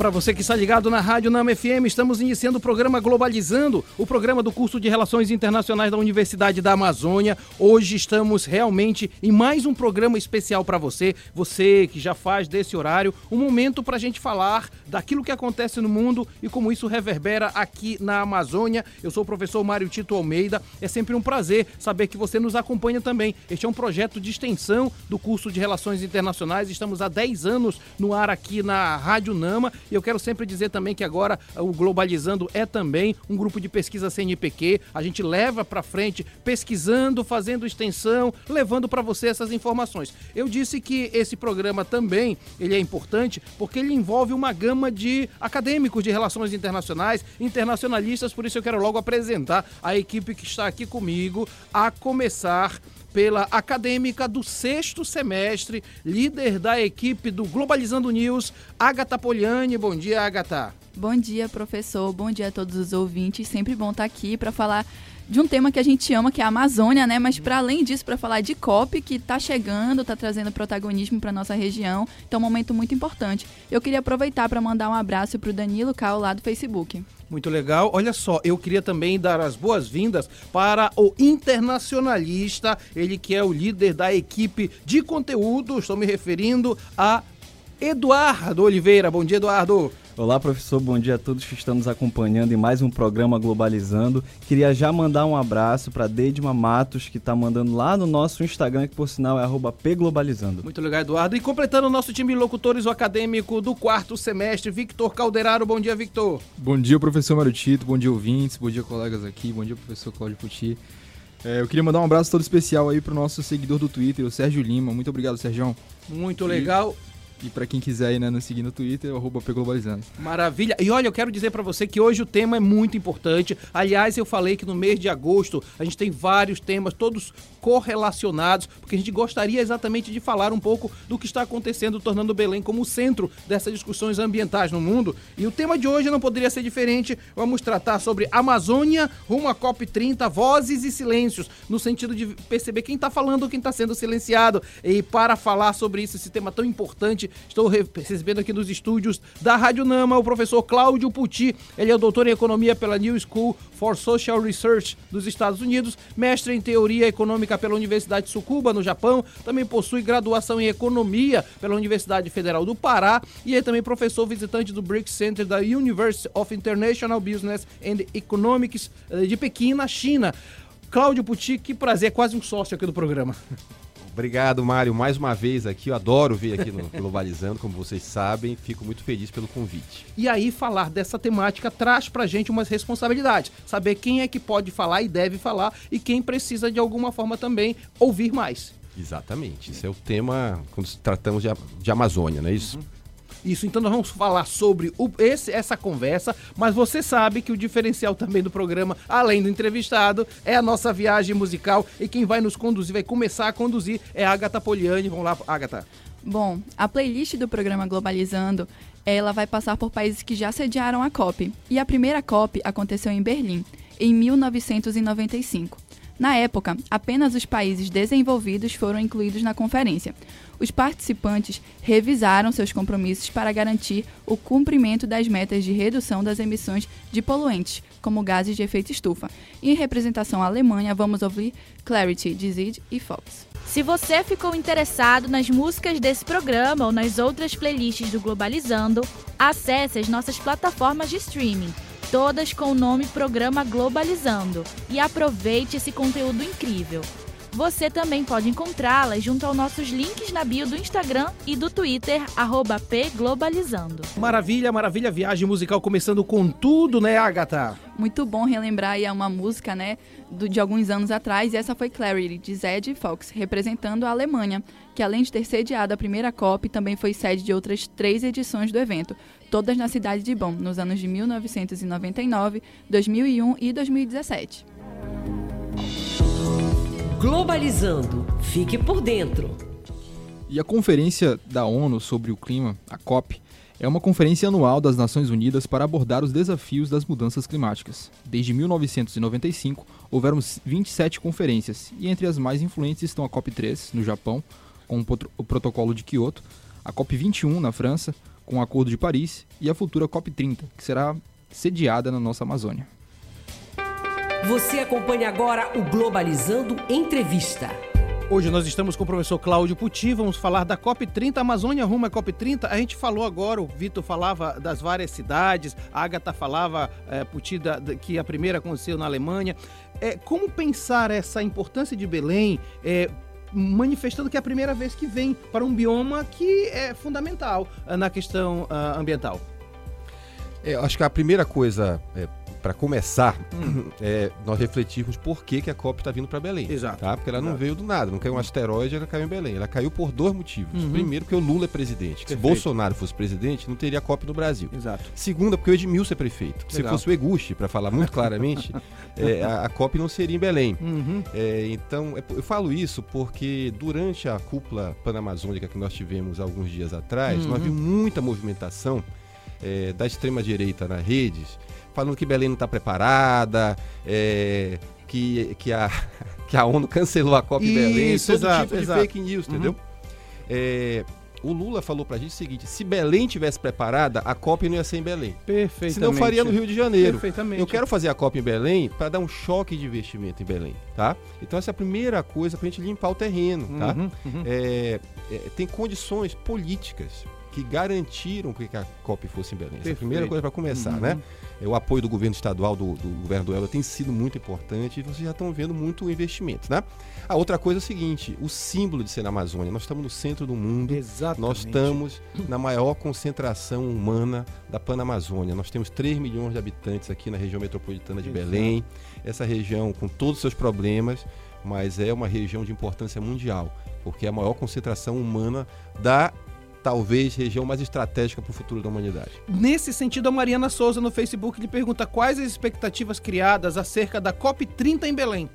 Para você que está ligado na Rádio Nama FM, estamos iniciando o programa Globalizando, o programa do curso de Relações Internacionais da Universidade da Amazônia. Hoje estamos realmente em mais um programa especial para você, você que já faz desse horário um momento para a gente falar daquilo que acontece no mundo e como isso reverbera aqui na Amazônia. Eu sou o professor Mário Tito Almeida. É sempre um prazer saber que você nos acompanha também. Este é um projeto de extensão do curso de Relações Internacionais. Estamos há 10 anos no ar aqui na Rádio Nama e eu quero sempre dizer também que agora uh, o Globalizando é também um grupo de pesquisa CNPq. A gente leva para frente pesquisando, fazendo extensão, levando para você essas informações. Eu disse que esse programa também ele é importante porque ele envolve uma gama de acadêmicos de relações internacionais, internacionalistas, por isso eu quero logo apresentar a equipe que está aqui comigo, a começar pela acadêmica do sexto semestre, líder da equipe do Globalizando News, Agatha Poliani. Bom dia, Agatha. Bom dia, professor. Bom dia a todos os ouvintes. Sempre bom estar aqui para falar de um tema que a gente ama, que é a Amazônia, né? Mas para além disso, para falar de COP, que está chegando, está trazendo protagonismo para nossa região. Então, é um momento muito importante. Eu queria aproveitar para mandar um abraço para o Danilo Cal lá do Facebook. Muito legal. Olha só, eu queria também dar as boas-vindas para o internacionalista, ele que é o líder da equipe de conteúdo. Estou me referindo a Eduardo Oliveira. Bom dia, Eduardo. Olá, professor. Bom dia a todos que estão nos acompanhando em mais um programa Globalizando. Queria já mandar um abraço para Deidma Matos, que está mandando lá no nosso Instagram, que por sinal é pglobalizando. Muito legal, Eduardo. E completando o nosso time de locutores, o acadêmico do quarto semestre, Victor Calderaro. Bom dia, Victor. Bom dia, professor Marutito. Bom dia, ouvintes. Bom dia, colegas aqui. Bom dia, professor Cláudio Puti. É, eu queria mandar um abraço todo especial aí pro nosso seguidor do Twitter, o Sérgio Lima. Muito obrigado, Sérgio. Muito legal. E para quem quiser ir né, nos seguir no Twitter, arroba Globalizando. Maravilha. E olha, eu quero dizer para você que hoje o tema é muito importante. Aliás, eu falei que no mês de agosto a gente tem vários temas, todos correlacionados, porque a gente gostaria exatamente de falar um pouco do que está acontecendo, tornando Belém como o centro dessas discussões ambientais no mundo. E o tema de hoje não poderia ser diferente. Vamos tratar sobre Amazônia rumo à COP30, vozes e silêncios, no sentido de perceber quem está falando quem está sendo silenciado. E para falar sobre isso, esse tema tão importante, Estou recebendo aqui nos estúdios da Rádio Nama o professor Cláudio Puti. Ele é doutor em economia pela New School for Social Research dos Estados Unidos, mestre em teoria econômica pela Universidade de Tsukuba, no Japão. Também possui graduação em economia pela Universidade Federal do Pará e é também professor visitante do BRICS Center da University of International Business and Economics eh, de Pequim, na China. Cláudio Puti, que prazer, é quase um sócio aqui do programa. Obrigado, Mário, mais uma vez aqui. Eu adoro vir aqui no Globalizando, como vocês sabem. Fico muito feliz pelo convite. E aí, falar dessa temática traz pra gente umas responsabilidades. Saber quem é que pode falar e deve falar e quem precisa, de alguma forma, também ouvir mais. Exatamente. Esse é o tema quando tratamos de, de Amazônia, não é isso? Uhum. Isso, então nós vamos falar sobre o, esse, essa conversa, mas você sabe que o diferencial também do programa, além do entrevistado, é a nossa viagem musical e quem vai nos conduzir, vai começar a conduzir é a Agatha Poliani. Vamos lá, Agatha. Bom, a playlist do programa Globalizando, ela vai passar por países que já sediaram a COP. E a primeira COP aconteceu em Berlim, em 1995. Na época, apenas os países desenvolvidos foram incluídos na conferência. Os participantes revisaram seus compromissos para garantir o cumprimento das metas de redução das emissões de poluentes, como gases de efeito estufa. em representação à Alemanha, vamos ouvir Clarity, de Zid e Fox. Se você ficou interessado nas músicas desse programa ou nas outras playlists do Globalizando, acesse as nossas plataformas de streaming todas com o nome Programa Globalizando, e aproveite esse conteúdo incrível. Você também pode encontrá-las junto aos nossos links na bio do Instagram e do Twitter, pglobalizando. Maravilha, maravilha, viagem musical começando com tudo, né, Agatha? Muito bom relembrar aí uma música, né, do, de alguns anos atrás, e essa foi Clarity, de Zed Fox, representando a Alemanha, que além de ter sediado a primeira COP, também foi sede de outras três edições do evento, todas na cidade de Bonn, nos anos de 1999, 2001 e 2017. Globalizando. Fique por dentro. E a Conferência da ONU sobre o Clima, a COP, é uma conferência anual das Nações Unidas para abordar os desafios das mudanças climáticas. Desde 1995, houveram 27 conferências, e entre as mais influentes estão a COP3, no Japão, com o Protocolo de Kyoto, a COP21, na França, com o Acordo de Paris, e a futura COP30, que será sediada na nossa Amazônia. Você acompanha agora o Globalizando Entrevista. Hoje nós estamos com o professor Cláudio Puti, vamos falar da COP30, Amazônia rumo à COP30. A gente falou agora, o Vitor falava das várias cidades, a Agatha falava, é, Puti, da, da, que a primeira aconteceu na Alemanha. É, como pensar essa importância de Belém, é, manifestando que é a primeira vez que vem para um bioma que é fundamental uh, na questão uh, ambiental? É, acho que a primeira coisa é, para começar, hum. é, nós refletirmos por que, que a COP está vindo para Belém. Exato. Tá? Porque ela Exato. não veio do nada, não caiu um asteroide, ela caiu em Belém. Ela caiu por dois motivos. Uhum. Primeiro, porque o Lula é presidente. Se Bolsonaro fosse presidente, não teria COP no Brasil. Exato. Segunda, porque o Edmilson é prefeito. Se fosse o Eguchi, para falar muito claramente, é, a, a, COP não seria em Belém. Uhum. É, então, é, eu falo isso porque durante a cúpula panamazônica que nós tivemos alguns dias atrás, uhum. nós vimos muita movimentação é, da extrema-direita nas redes falando que Belém não está preparada, é, que, que, a, que a ONU cancelou a Copa Isso, em Belém, todo exato, tipo de exato. fake news, uhum. entendeu? É, o Lula falou pra gente o seguinte: se Belém tivesse preparada, a Copa não ia ser em Belém. Perfeitamente. Senão faria no Rio de Janeiro. Perfeitamente. Eu quero fazer a Copa em Belém para dar um choque de investimento em Belém, tá? Então essa é a primeira coisa pra gente limpar o terreno, tá? Uhum, uhum. É, é, tem condições políticas que garantiram que a COP fosse em Belém. Essa é a primeira coisa para começar, Uhum. né? É, o apoio do governo estadual, do, do governo do Elba, tem sido muito importante e vocês já estão vendo muito investimento, né? A outra coisa é o seguinte, o símbolo de ser na Amazônia. Nós estamos no centro do mundo. Exatamente. Nós estamos na maior concentração humana da Panamazônia. Nós temos 3 milhões de habitantes aqui na região metropolitana de Exato. Belém. Essa região com todos os seus problemas, mas é uma região de importância mundial, porque é a maior concentração humana da talvez região mais estratégica para o futuro da humanidade. Nesse sentido, a Mariana Souza no Facebook lhe pergunta quais as expectativas criadas acerca da COP30 em Belém.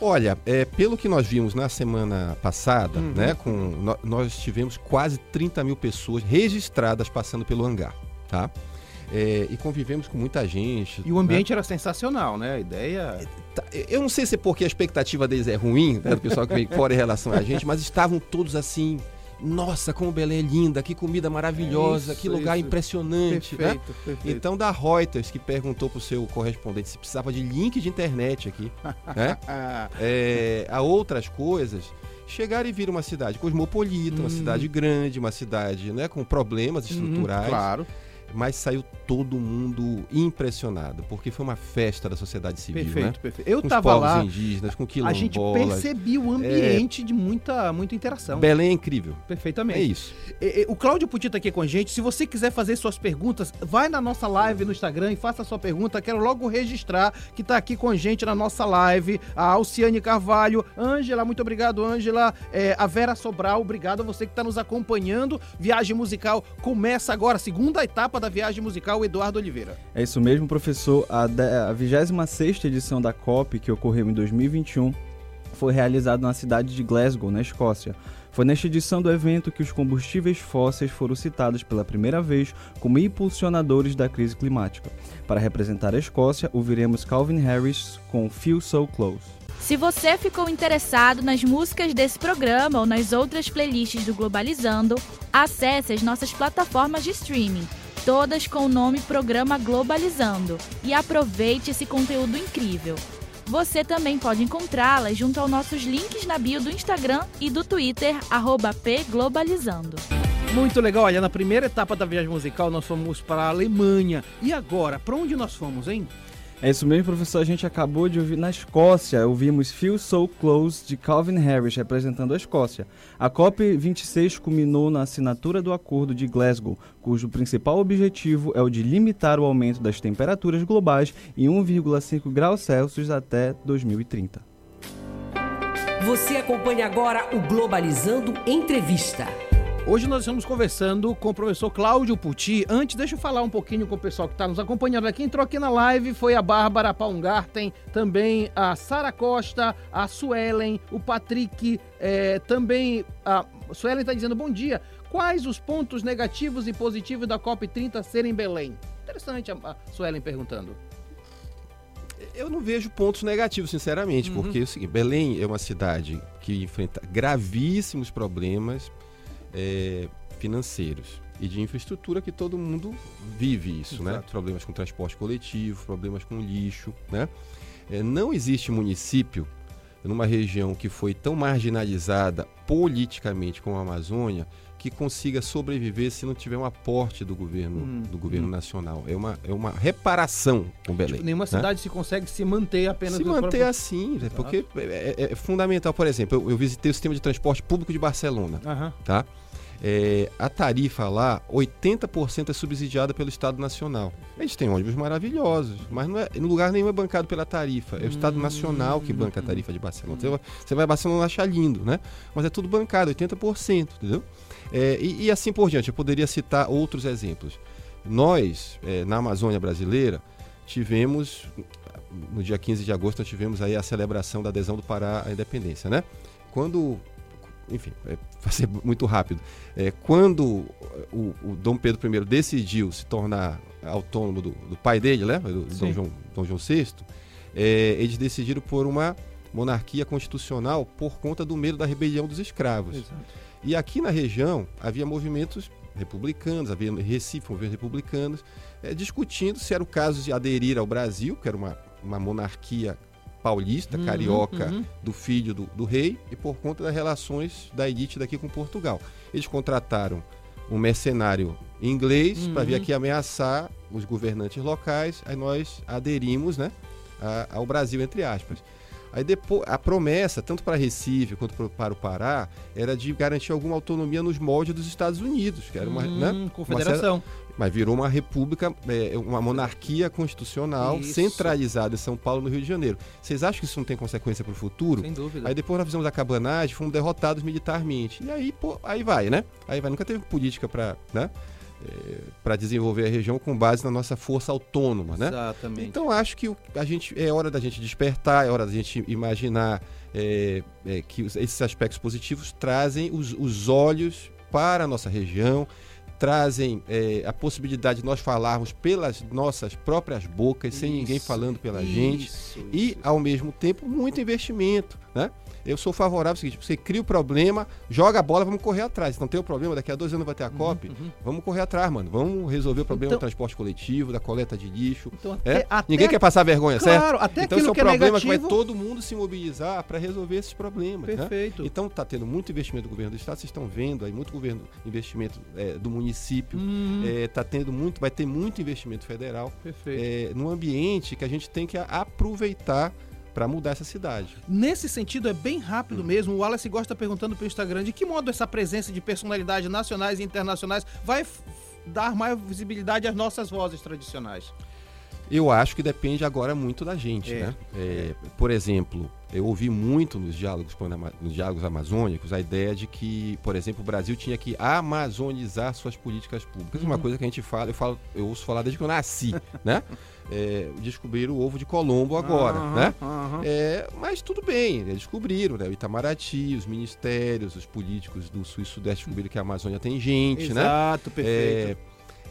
Olha, é, pelo que nós vimos na semana passada, Uhum. né, com, no- nós tivemos quase 30 mil pessoas registradas passando pelo hangar, tá? É, e convivemos com muita gente. E o ambiente era sensacional, né? A ideia. né? Tá, Eu não sei se é porque a expectativa deles é ruim, né, do pessoal que vem fora em relação a gente, mas estavam todos assim. Nossa, como Belém é linda, que comida maravilhosa, É isso, que lugar isso. impressionante, né? Perfeito, perfeito. Então, da Reuters, que perguntou para o seu correspondente se precisava de link de internet aqui, né? É, a outras coisas, chegar e vir uma cidade cosmopolita, uma Hum. cidade grande, uma cidade né, com problemas estruturais, Uhum, claro. Mas saiu todo mundo impressionado, porque foi uma festa da sociedade civil, Perfeito, né? perfeito. Eu Com tava lá, indígenas, com a quilombolas. gente percebia o ambiente de muita, muita interação. Belém é incrível. Perfeitamente. É isso. E- e- O Cláudio Puti tá aqui com a gente. Se você quiser fazer suas perguntas, vai na nossa live no Instagram e faça a sua pergunta. Quero logo registrar que tá aqui com a gente na nossa live a Alciane Carvalho, Ângela, muito obrigado, Ângela. É, a Vera Sobral, obrigado a você que está nos acompanhando. Viagem musical começa agora, segunda etapa da viagem musical, Eduardo Oliveira. É isso mesmo, professor. A, a 26ª edição da COP, que ocorreu em 2021, foi realizada na cidade de Glasgow, na Escócia. Foi nesta edição do evento que os combustíveis fósseis foram citados pela primeira vez como impulsionadores da crise climática. Para representar a Escócia, ouviremos Calvin Harris com Feel So Close. Se você ficou interessado nas músicas desse programa ou nas outras playlists do Globalizando, acesse as nossas plataformas de streaming, todas com o nome Programa Globalizando, e aproveite esse conteúdo incrível. Você também pode encontrá-las junto aos nossos links na bio do Instagram e do Twitter, pglobalizando. Muito legal, olha, na primeira etapa da viagem musical nós fomos para a Alemanha. E agora, para onde nós fomos, hein? É isso mesmo, professor. A gente acabou de ouvir na Escócia. Ouvimos Feel So Close de Calvin Harris representando a Escócia. A COP26 culminou na assinatura do Acordo de Glasgow, cujo principal objetivo é o de limitar o aumento das temperaturas globais em 1,5 graus Celsius até 2030. Você acompanha agora o Globalizando Entrevista. Hoje nós estamos conversando com o professor Cláudio Puti. Antes, deixa eu falar um pouquinho com o pessoal que está nos acompanhando. Quem entrou aqui na live foi a Bárbara Paungarten, também a Sara Costa, a Suelen, o Patrick, eh, também a Suelen está dizendo bom dia. Quais os pontos negativos e positivos da COP30 ser em Belém? Interessante a, a Suelen perguntando. Eu não vejo pontos negativos, sinceramente, Uhum. porque é o seguinte, Belém é uma cidade que enfrenta gravíssimos problemas é, financeiros e de infraestrutura que todo mundo vive isso, né? Exato. Problemas com transporte coletivo, problemas com lixo, né? É, não existe município numa região que foi tão marginalizada politicamente como a Amazônia que consiga sobreviver se não tiver um aporte do governo, Hum, do governo nacional. É uma, é uma reparação com Belém. Tipo, nenhuma né? cidade se consegue se manter apenas se manter próprios- assim, né? porque é, é- é fundamental. Por exemplo, eu, eu visitei o sistema de transporte público de Barcelona, Aham. tá? É, a tarifa lá, 80% é subsidiada pelo Estado Nacional. A gente tem ônibus maravilhosos, mas não é, em lugar nenhum é bancado pela tarifa. É o Estado Nacional que banca a tarifa de Barcelona. Você vai, você vai a Barcelona achar lindo, né? Mas é tudo bancado, 80%, entendeu? É, e, e assim por diante, eu poderia citar outros exemplos. Nós, é, na Amazônia brasileira, tivemos, no dia 15 de agosto, nós tivemos aí a celebração da adesão do Pará à independência, né? Quando, enfim, é, vai ser muito rápido. É, quando o, o Dom Pedro I decidiu se tornar autônomo do, do pai dele, né? Do. Dom, João, Dom João VI, é, eles decidiram por uma monarquia constitucional por conta do medo da rebelião dos escravos. Exato. E aqui na região havia movimentos republicanos, havia Recife movimentos republicanos, eh, discutindo se era o caso de aderir ao Brasil, que era uma, uma monarquia paulista, Uhum, carioca, uhum. do filho do, do rei, e por conta das relações da elite daqui com Portugal. Eles contrataram um mercenário inglês para vir Uhum. aqui ameaçar os governantes locais, aí nós aderimos né, a- ao Brasil, entre aspas. Aí depois, a promessa, tanto para Recife quanto para o Pará, era de garantir alguma autonomia nos moldes dos Estados Unidos, que era uma, Hum, né, confederação. mas virou uma república, é, uma monarquia constitucional Isso. centralizada em São Paulo, no Rio de Janeiro. Vocês acham que isso não tem consequência para o futuro? Sem dúvida. Aí depois nós fizemos a cabanagem, fomos derrotados militarmente. E aí, pô, aí vai, né? Aí vai. Nunca teve política para né? Para desenvolver a região com base na nossa força autônoma, né? Exatamente. Então acho que a gente é hora da gente despertar, é hora da gente imaginar é, é, que esses aspectos positivos trazem os, os olhos para a nossa região, trazem é, a possibilidade de nós falarmos pelas nossas próprias bocas, sem ninguém Isso, falando pela gente, isso, e isso. ao mesmo tempo muito investimento, né? Eu sou favorável ao seguinte, você cria o problema, joga a bola, vamos correr atrás. Não tem o problema, daqui a dois anos vai ter a COP, vamos correr atrás, mano. Vamos resolver o problema Então- do transporte coletivo, da coleta de lixo. Então, É? até, até- Ninguém quer passar vergonha, certo? Claro, até então esse é um que é problema que negativo... vai todo mundo se mobilizar para resolver esses problemas. né? Perfeito. Então está tendo muito investimento do governo do estado, vocês estão vendo aí muito governo investimento é, do município, Hum, está tendo muito, vai ter muito investimento federal perfeito. é, num ambiente que a gente tem que aproveitar para mudar essa cidade. Nesse sentido, é bem rápido mesmo. O Wallace gosta perguntando pelo Instagram de que modo essa presença de personalidades nacionais e internacionais vai dar mais visibilidade às nossas vozes tradicionais. Eu acho que depende agora muito da gente, É, né? É, Por exemplo, eu ouvi muito nos diálogos, nos diálogos amazônicos a ideia de que, por exemplo, o Brasil tinha que amazonizar suas políticas públicas. Uma coisa que a gente fala, eu falo, eu ouço falar desde que eu nasci, né? É, descobriram o ovo de Colombo agora, Aham, né? aham. É, mas tudo bem, eles descobriram, né? O Itamaraty, os ministérios, os políticos do Sul e Sudeste descobriram que a Amazônia tem gente, né? Exato, perfeito.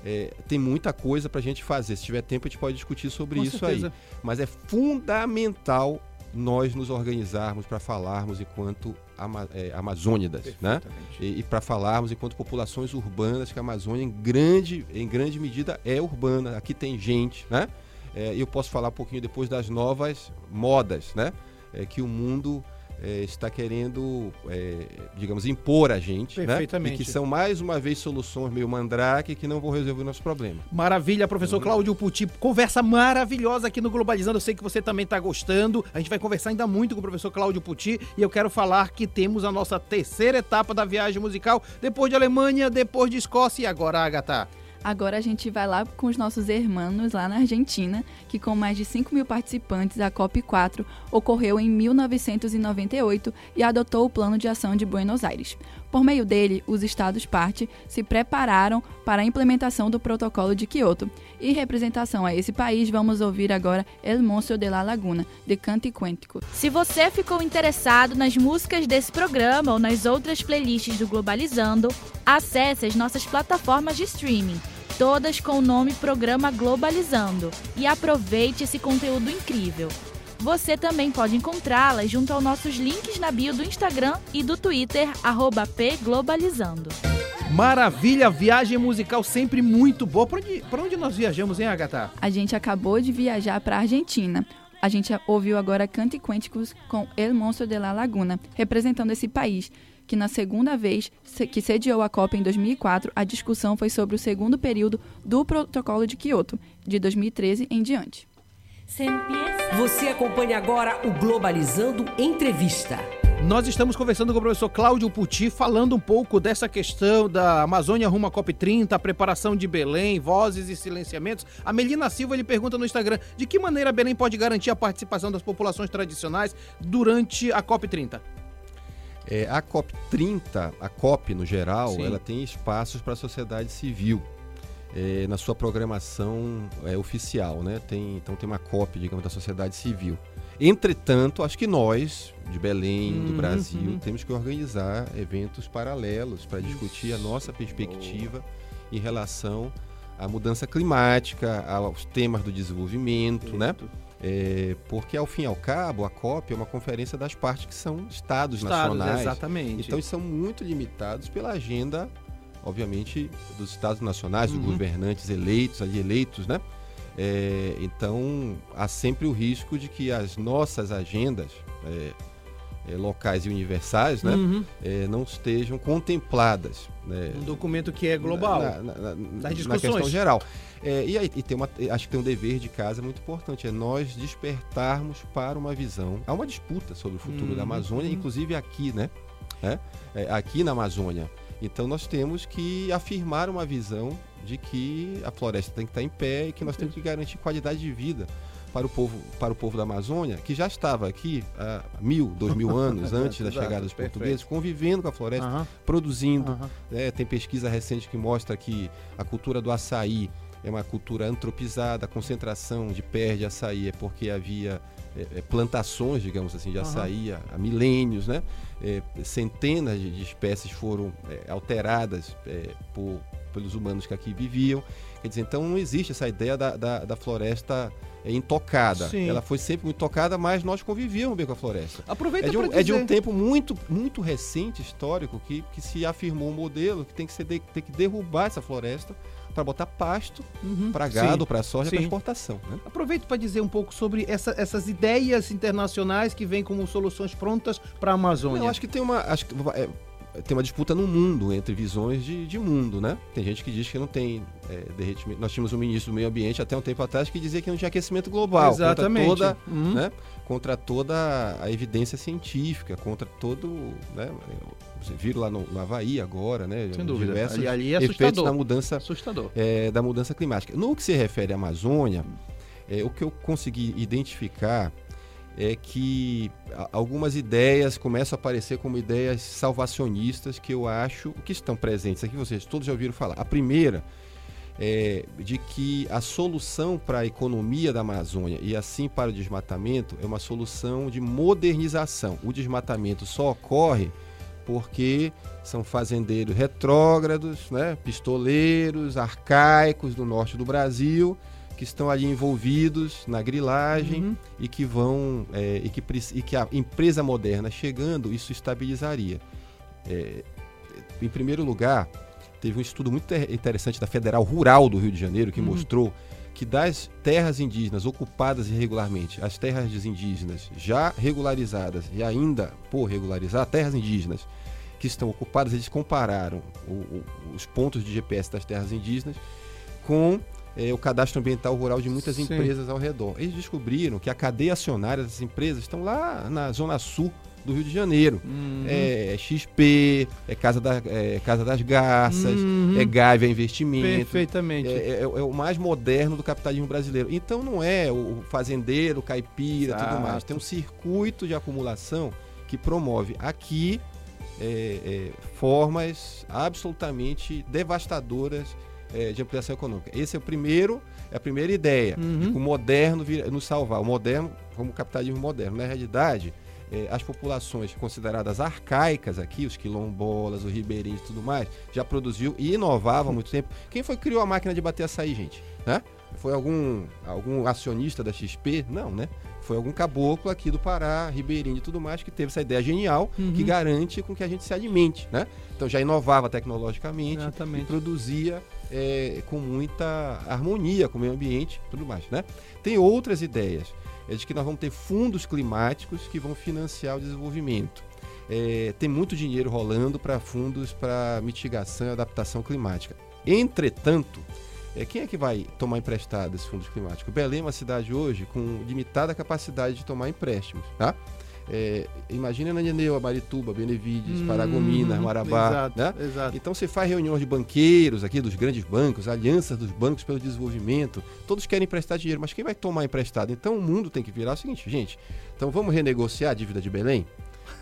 É, é, tem muita coisa pra gente fazer. Se tiver tempo, a gente pode discutir sobre Com isso certeza. aí. Mas é fundamental nós nos organizarmos para falarmos enquanto ama é, amazônidas, né? E, e para falarmos enquanto populações urbanas, que a Amazônia em grande, em grande medida é urbana. Aqui tem gente, né? É, E eu posso falar um pouquinho depois das novas modas, né? É, que o mundo é, está querendo, é, digamos, impor a gente, né? Perfeitamente. E que são mais uma vez soluções meio mandrake que não vão resolver o nosso problema. Maravilha, professor Uhum. Cláudio Puti. Conversa maravilhosa aqui no Globalizando. Eu sei que você também está gostando. A gente vai conversar ainda muito com o professor Cláudio Puti. E eu quero falar que temos a nossa terceira etapa da viagem musical. Depois de Alemanha, depois de Escócia e agora, Agatha. Agora a gente vai lá com os nossos irmãos lá na Argentina, que com mais de 5 mil participantes, a COP4 ocorreu em 1998 e adotou o Plano de Ação de Buenos Aires. Por meio dele, os estados-parte se prepararam para a implementação do Protocolo de Kyoto. E representação a esse país, vamos ouvir agora El Monstro de la Laguna, de Canto Quântico. Se você ficou interessado nas músicas desse programa ou nas outras playlists do Globalizando, acesse as nossas plataformas de streaming, todas com o nome Programa Globalizando, e aproveite esse conteúdo incrível. Você também pode encontrá-las junto aos nossos links na bio do Instagram e do Twitter, arroba pglobalizando. Maravilha, viagem musical sempre muito boa. Para onde, pra onde nós viajamos, hein, Agatha? A gente acabou de viajar para a Argentina. A gente ouviu agora Cante Quânticos com El Monstro de la Laguna, representando esse país, que na segunda vez que sediou a Copa em 2004, a discussão foi sobre o segundo período do Protocolo de Kyoto, de 2013 em diante. Você acompanha agora o Globalizando Entrevista. Nós estamos conversando com o professor Cláudio Puti, falando um pouco dessa questão da Amazônia rumo à COP30, a preparação de Belém, vozes e silenciamentos. A Melina Silva ele pergunta no Instagram de que maneira Belém pode garantir a participação das populações tradicionais durante a COP30. É, a COP30, a COP no geral, Sim. ela tem espaços para a sociedade civil é, na sua programação é, oficial, né? Tem, então tem uma COP, digamos, da sociedade civil. Entretanto, acho que nós, de Belém, do Uhum, Brasil, temos que organizar eventos paralelos para discutir a nossa perspectiva em relação à mudança climática, aos temas do desenvolvimento, né? É, porque, ao fim e ao cabo, a COP é uma conferência das partes que são estados, Estados, nacionais. exatamente. Então, eles são muito limitados pela agenda, obviamente, dos estados nacionais, Uhum. dos governantes eleitos, ali eleitos, né? É, então, há sempre o risco de que as nossas agendas é, é, locais e universais né, Uhum. é, não estejam contempladas. né, Um documento que é global. na, na- na- na discussões. questão geral. É, e aí, e tem uma, acho que tem um dever de casa muito importante, é nós despertarmos para uma visão. Há uma disputa sobre o futuro Uhum, da Amazônia, inclusive aqui, né? É, aqui na Amazônia. Então nós temos que afirmar uma visão de que a floresta tem que estar em pé e que nós temos que garantir qualidade de vida para o povo, para o povo da Amazônia, que já estava aqui há mil, dois mil anos antes da chegada dos portugueses, convivendo com a floresta, Aham, produzindo, aham. né, tem pesquisa recente que mostra que a cultura do açaí é uma cultura antropizada, a concentração de pés de açaí é porque havia é, é, plantações, digamos assim, de açaí há, há milênios, né? É, centenas de, de espécies foram é, alteradas é, por, pelos humanos que aqui viviam. Quer dizer, então não existe essa ideia da, da, da floresta é, intocada. Sim. Ela foi sempre muito tocada, mas nós convivíamos bem com a floresta. Aproveita É de, um, para é de um dizer- tempo muito, muito recente, histórico, que, que se afirmou um modelo que tem que, ser de- tem que derrubar essa floresta para botar pasto Uhum, para gado, para soja, para exportação. Né? Aproveito para dizer um pouco sobre essa- essas ideias internacionais que vêm como soluções prontas para a Amazônia. Eu acho que tem uma, acho que, é, tem uma disputa no mundo entre visões de, de mundo, né? Tem gente que diz que não tem é, derretimento. Nós tínhamos um ministro do meio ambiente até um tempo atrás que dizia que não tinha aquecimento global. Exatamente. Contra toda, Uhum. né? contra toda a evidência científica, contra todo. Né? Vocês viram lá no, no Havaí agora, né? Sem dúvida. Diversos Ali, ali é efeitos assustador. da mudança Assustador. é, da mudança climática. No que se refere à Amazônia, é, o que eu consegui identificar é que algumas ideias começam a aparecer como ideias salvacionistas que eu acho que estão presentes aqui, vocês todos já ouviram falar. A primeira é de que a solução para a economia da Amazônia e assim para o desmatamento é uma solução de modernização. O desmatamento só ocorre porque são fazendeiros retrógrados, né, pistoleiros, arcaicos do norte do Brasil, que estão ali envolvidos na grilagem Uhum. e que vão é, e, que, e que a empresa moderna chegando isso estabilizaria. É, em primeiro lugar, teve um estudo muito ter- interessante da Federal Rural do Rio de Janeiro que Uhum. mostrou que das terras indígenas ocupadas irregularmente, as terras indígenas já regularizadas e ainda por regularizar, terras indígenas que estão ocupadas, eles compararam o- o- os pontos de GPS das terras indígenas com eh, o cadastro ambiental rural de muitas Sim. empresas ao redor. Eles descobriram que a cadeia acionária dessas empresas estão lá na zona sul do Rio de Janeiro. Uhum. É, XP, é Casa, da, é Casa das Garças, Uhum. é Gávea Investimento. Perfeitamente. É, é- é o mais moderno do capitalismo brasileiro. Então não é o fazendeiro, o caipira, tudo Exato. mais. Tem um circuito de acumulação que promove aqui é, é, formas absolutamente devastadoras é, de ampliação econômica. Esse é o primeiro, é a primeira ideia. Uhum. o moderno vir- nos salvar. O moderno como capitalismo moderno. Na realidade, é, as populações consideradas arcaicas aqui, os quilombolas, os ribeirinhos e tudo mais, já produziu e inovava há muito tempo. Quem foi que criou a máquina de bater açaí, gente? Né? Foi algum, algum acionista da XP? Não, né? Foi algum caboclo aqui do Pará, ribeirinho e tudo mais, que teve essa ideia genial Uhum. que garante com que a gente se alimente, né? Então já inovava tecnologicamente Exatamente. e produzia é, com muita harmonia com o meio ambiente e tudo mais, né? Tem outras ideias, é de que nós vamos ter fundos climáticos que vão financiar o desenvolvimento. É, tem muito dinheiro rolando para fundos para mitigação e adaptação climática. Entretanto, é, quem é que vai tomar emprestado esses fundos climáticos? Belém é uma cidade hoje com limitada capacidade de tomar empréstimos, tá? É, imagina Nanineu, Marituba, Benevides, Hum, Paragominas, Marabá, exato, né? exato. Então você faz reuniões de banqueiros aqui, dos grandes bancos, alianças dos bancos pelo desenvolvimento, todos querem emprestar dinheiro, mas quem vai tomar emprestado? Então o mundo tem que virar o seguinte, gente, então vamos renegociar a dívida de Belém?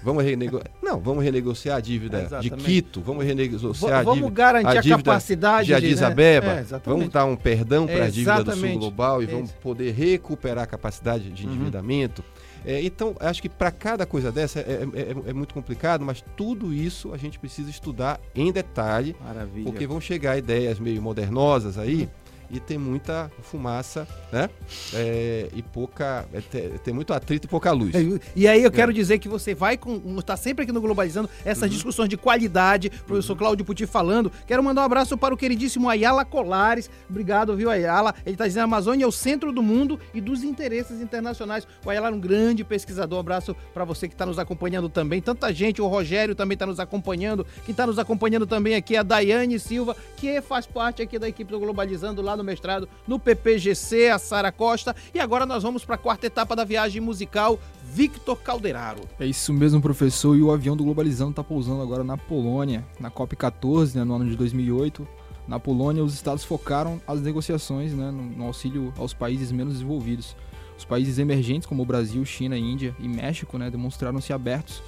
Vamos renegociar. Não, vamos renegociar a dívida de. Quito, vamos renegociar a vamos dívida. garantir a, dívida capacidade de Addis né? Abeba, É, exatamente. vamos dar um perdão para a dívida do sul global e vamos. Uhum. poder recuperar a capacidade de endividamento. É, então, acho que para cada coisa dessa é, é- é- é muito complicado, mas tudo isso a gente precisa estudar em detalhe, Maravilha. porque vão chegar ideias meio modernosas aí e tem muita fumaça, né? É, e pouca. é, te- tem muito atrito e pouca luz. É, E aí eu É. quero dizer que você vai com. Tá sempre aqui no Globalizando essas Uhum. discussões de qualidade, professor Cláudio Puti falando. Quero mandar um abraço para o queridíssimo Ayala Colares. Obrigado, viu, Ayala? Ele está dizendo a Amazônia é o centro do mundo e dos interesses internacionais. O Ayala é um grande pesquisador. Um abraço para você que está nos acompanhando também. Tanta gente, o Rogério também está nos acompanhando. Quem está nos acompanhando também aqui é a Daiane Silva, que faz parte aqui da equipe do Globalizando lá no mestrado no PPGC, a Sara Costa. E agora nós vamos para a quarta etapa da viagem musical, Victor Calderaro. É isso mesmo, professor. E o avião do Globalizando está pousando agora na Polônia, na COP14, né, no ano de 2008. Na Polônia, os estados focaram as negociações né, no, auxílio aos países menos desenvolvidos. Os países emergentes, como o Brasil, China, Índia e México, né, demonstraram-se abertos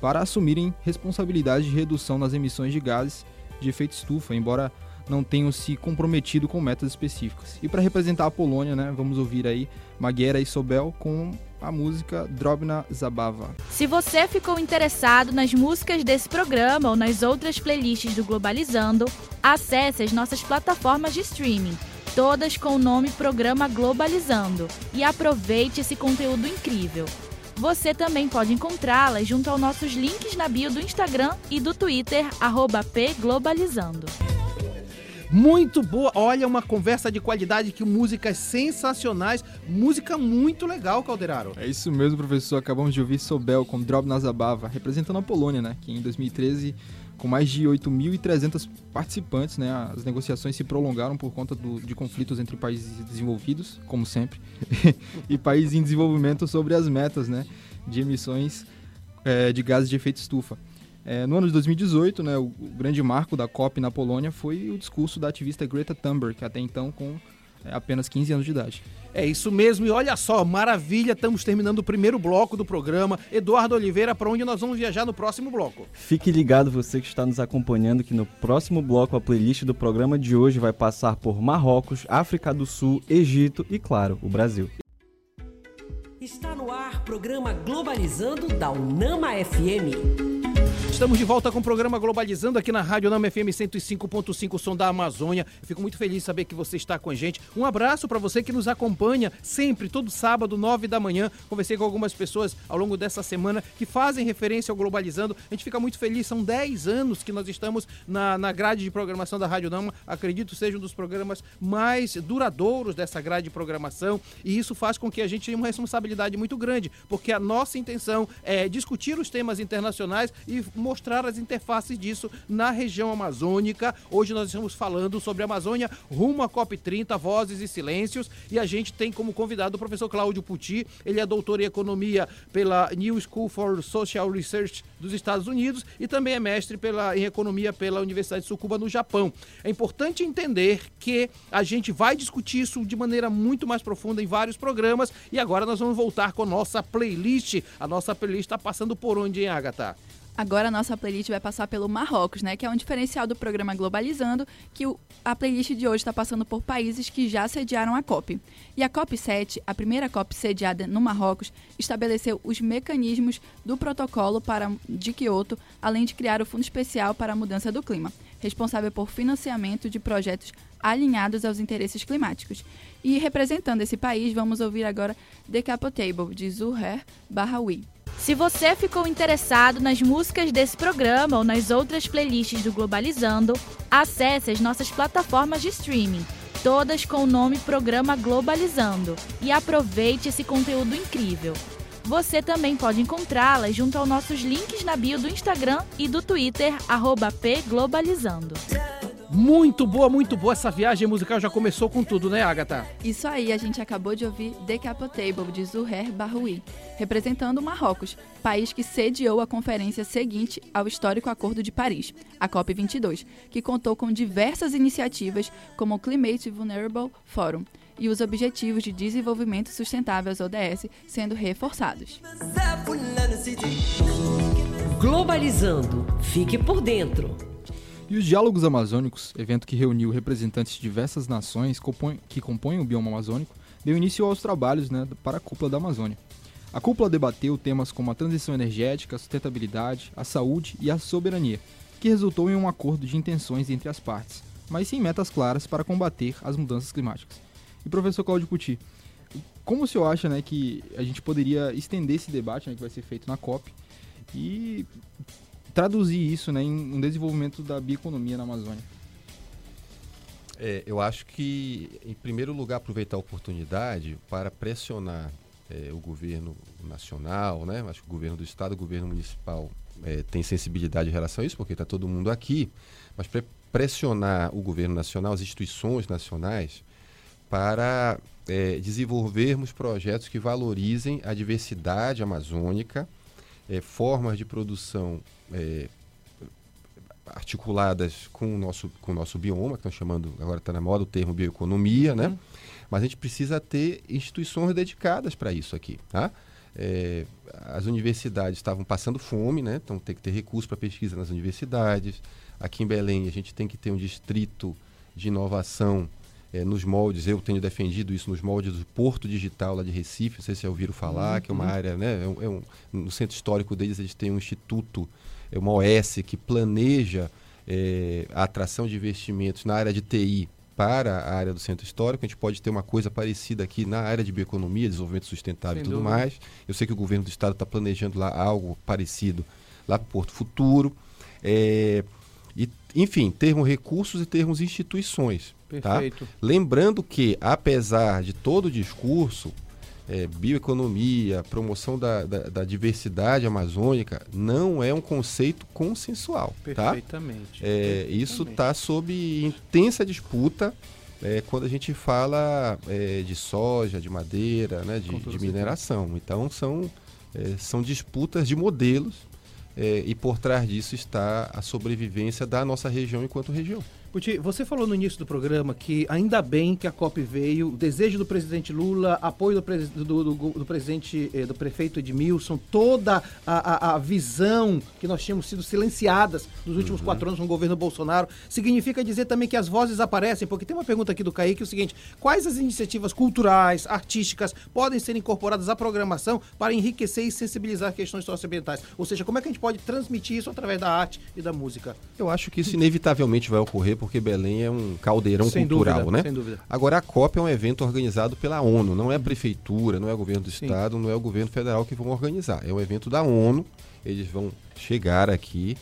para assumirem responsabilidade de redução nas emissões de gases de efeito estufa, embora não tenham se comprometido com metas específicas. E para representar a Polônia, né, vamos ouvir aí Maguera e Sobel com a música Drobna Zabava. Se você ficou interessado nas músicas desse programa ou nas outras playlists do Globalizando, acesse as nossas plataformas de streaming, todas com o nome Programa Globalizando, e aproveite esse conteúdo incrível. Você também pode encontrá-las junto aos nossos links na bio do Instagram e do Twitter, pglobalizando. Muito boa. Olha, uma conversa de qualidade que músicas sensacionais. Música muito legal, Calderaro. É isso mesmo, professor. Acabamos de ouvir Sobel com Drobna Zabava, representando a Polônia, né, que em 2013 com mais de 8.300 participantes, né, as negociações se prolongaram por conta do- de conflitos entre países desenvolvidos, como sempre, e países em desenvolvimento sobre as metas né, de emissões eh, de gases de efeito estufa. Eh, no ano de 2018, né, o, o grande marco da COP na Polônia foi o discurso da ativista Greta Thunberg, até então com eh, apenas 15 anos de idade. É isso mesmo. E olha só, maravilha. Estamos terminando o primeiro bloco do programa. Eduardo Oliveira, para onde nós vamos viajar no próximo bloco? Fique ligado você que está nos acompanhando que no próximo bloco a playlist do programa de hoje vai passar por Marrocos, África do Sul, Egito e, claro, o Brasil. Está no ar programa Globalizando da Unama FM. Estamos de volta com o programa Globalizando aqui na Rádio Nama FM 105.5, som da Amazônia. Fico muito feliz de saber que você está com a gente. Um abraço para você que nos acompanha sempre, todo sábado, 9 da manhã. Conversei com algumas pessoas ao longo dessa semana que fazem referência ao Globalizando. A gente fica muito feliz, são 10 anos que nós estamos na, na grade de programação da Rádio Nama. Acredito seja um dos programas mais duradouros dessa grade de programação. E isso faz com que a gente tenha uma responsabilidade muito grande, porque a nossa intenção é discutir os temas internacionais e mostrar as interfaces disso na região amazônica. Hoje nós estamos falando sobre a Amazônia rumo à COP30, Vozes e Silêncios, e a gente tem como convidado o professor Cláudio Puti, ele é doutor em economia pela New School for Social Research dos Estados Unidos e também é mestre pela, em economia pela Universidade de Tsukuba no Japão. É importante entender que a gente vai discutir isso de maneira muito mais profunda em vários programas e agora nós vamos voltar com a nossa playlist. A nossa playlist está passando por onde, hein, Agatha? Agora a nossa playlist vai passar pelo Marrocos, né? Que é um diferencial do programa Globalizando, que o, a playlist de hoje está passando por países que já sediaram a COP. E a COP7, a primeira COP sediada no Marrocos, estabeleceu os mecanismos do protocolo para, de Quioto, além de criar o Fundo Especial para a Mudança do Clima, responsável por financiamento de projetos alinhados aos interesses climáticos. E representando esse país, vamos ouvir agora Decapotable, de Zuher Bahawi. Se você ficou interessado nas músicas desse programa ou nas outras playlists do Globalizando, acesse as nossas plataformas de streaming, todas com o nome Programa Globalizando, e aproveite esse conteúdo incrível. Você também pode encontrá-las junto aos nossos links na bio do Instagram e do Twitter, pglobalizando. Muito boa, muito boa. Essa viagem musical já começou com tudo, né, Agatha? Isso aí, a gente acabou de ouvir Decapotable, de Zuher Bahoui, representando o Marrocos, país que sediou a conferência seguinte ao histórico Acordo de Paris, a COP22, que contou com diversas iniciativas como o Climate Vulnerable Forum e os Objetivos de Desenvolvimento Sustentável, os ODS, sendo reforçados. Globalizando. Fique por dentro. E os Diálogos Amazônicos, evento que reuniu representantes de diversas nações que compõem o bioma amazônico, deu início aos trabalhos né, para a Cúpula da Amazônia. A cúpula debateu temas como a transição energética, a sustentabilidade, a saúde e a soberania, que resultou em um acordo de intenções entre as partes, mas sem metas claras para combater as mudanças climáticas. E professor Claudio Pucci, como o senhor acha né, que a gente poderia estender esse debate né, que vai ser feito na COP e traduzir isso né, em um desenvolvimento da bioeconomia na Amazônia? É, eu acho que, em primeiro lugar, aproveitar a oportunidade para pressionar é, o governo nacional, né? Acho que o governo do estado, o governo municipal é, tem sensibilidade em relação a isso, porque está todo mundo aqui, mas pre pressionar o governo nacional, as instituições nacionais, para é, desenvolvermos projetos que valorizem a diversidade amazônica, é, formas de produção é, articuladas com o nosso, com o nosso bioma, que estão chamando, agora está na moda o termo bioeconomia, né? Uhum. Mas a gente precisa ter instituições dedicadas para isso aqui, tá? É, as universidades estavam passando fome, né? Então tem que ter recursos para pesquisa nas universidades. Aqui em Belém a gente tem que ter um distrito de inovação é, nos moldes, eu tenho defendido isso nos moldes do Porto Digital lá de Recife, não sei se já ouviram falar, uhum. que é uma área, né? É um, é um, no centro histórico deles eles têm um instituto, uma OS que planeja é, a atração de investimentos na área de TI para a área do centro histórico. A gente pode ter uma coisa parecida aqui na área de bioeconomia, desenvolvimento sustentável Sem e tudo dúvida. mais. Eu sei que o governo do estado está planejando lá algo parecido lá para o Porto Futuro. É, e, enfim, termos recursos e termos instituições. Tá? Perfeito. Tá? Lembrando que, apesar de todo o discurso, é, bioeconomia, promoção da, da, da, diversidade amazônica, não é um conceito consensual. Tá? Perfeitamente. Tá? É, isso está sob intensa disputa é, quando a gente fala é, de soja, de madeira, né, de, de mineração. Então são, é, são disputas de modelos é, e por trás disso está a sobrevivência da nossa região enquanto região. Puti, você falou no início do programa que ainda bem que a COP veio, o desejo do presidente Lula, apoio do, do, do, do presidente, eh, do prefeito Edmilson, toda a, a, a, visão que nós tínhamos sido silenciadas nos últimos uhum. quatro anos no governo Bolsonaro, significa dizer também que as vozes aparecem, porque tem uma pergunta aqui do Kaique, é o seguinte, quais as iniciativas culturais, artísticas, podem ser incorporadas à programação para enriquecer e sensibilizar questões socioambientais? Ou seja, como é que a gente pode transmitir isso através da arte e da música? Eu acho que isso inevitavelmente vai ocorrer, porque Belém é um caldeirão sem cultural, dúvida, né? Sem dúvida. Agora a COP é um evento organizado pela ONU, não é a prefeitura, não é o governo do Sim. estado, não é o governo federal que vão organizar. É um evento da ONU, eles vão chegar aqui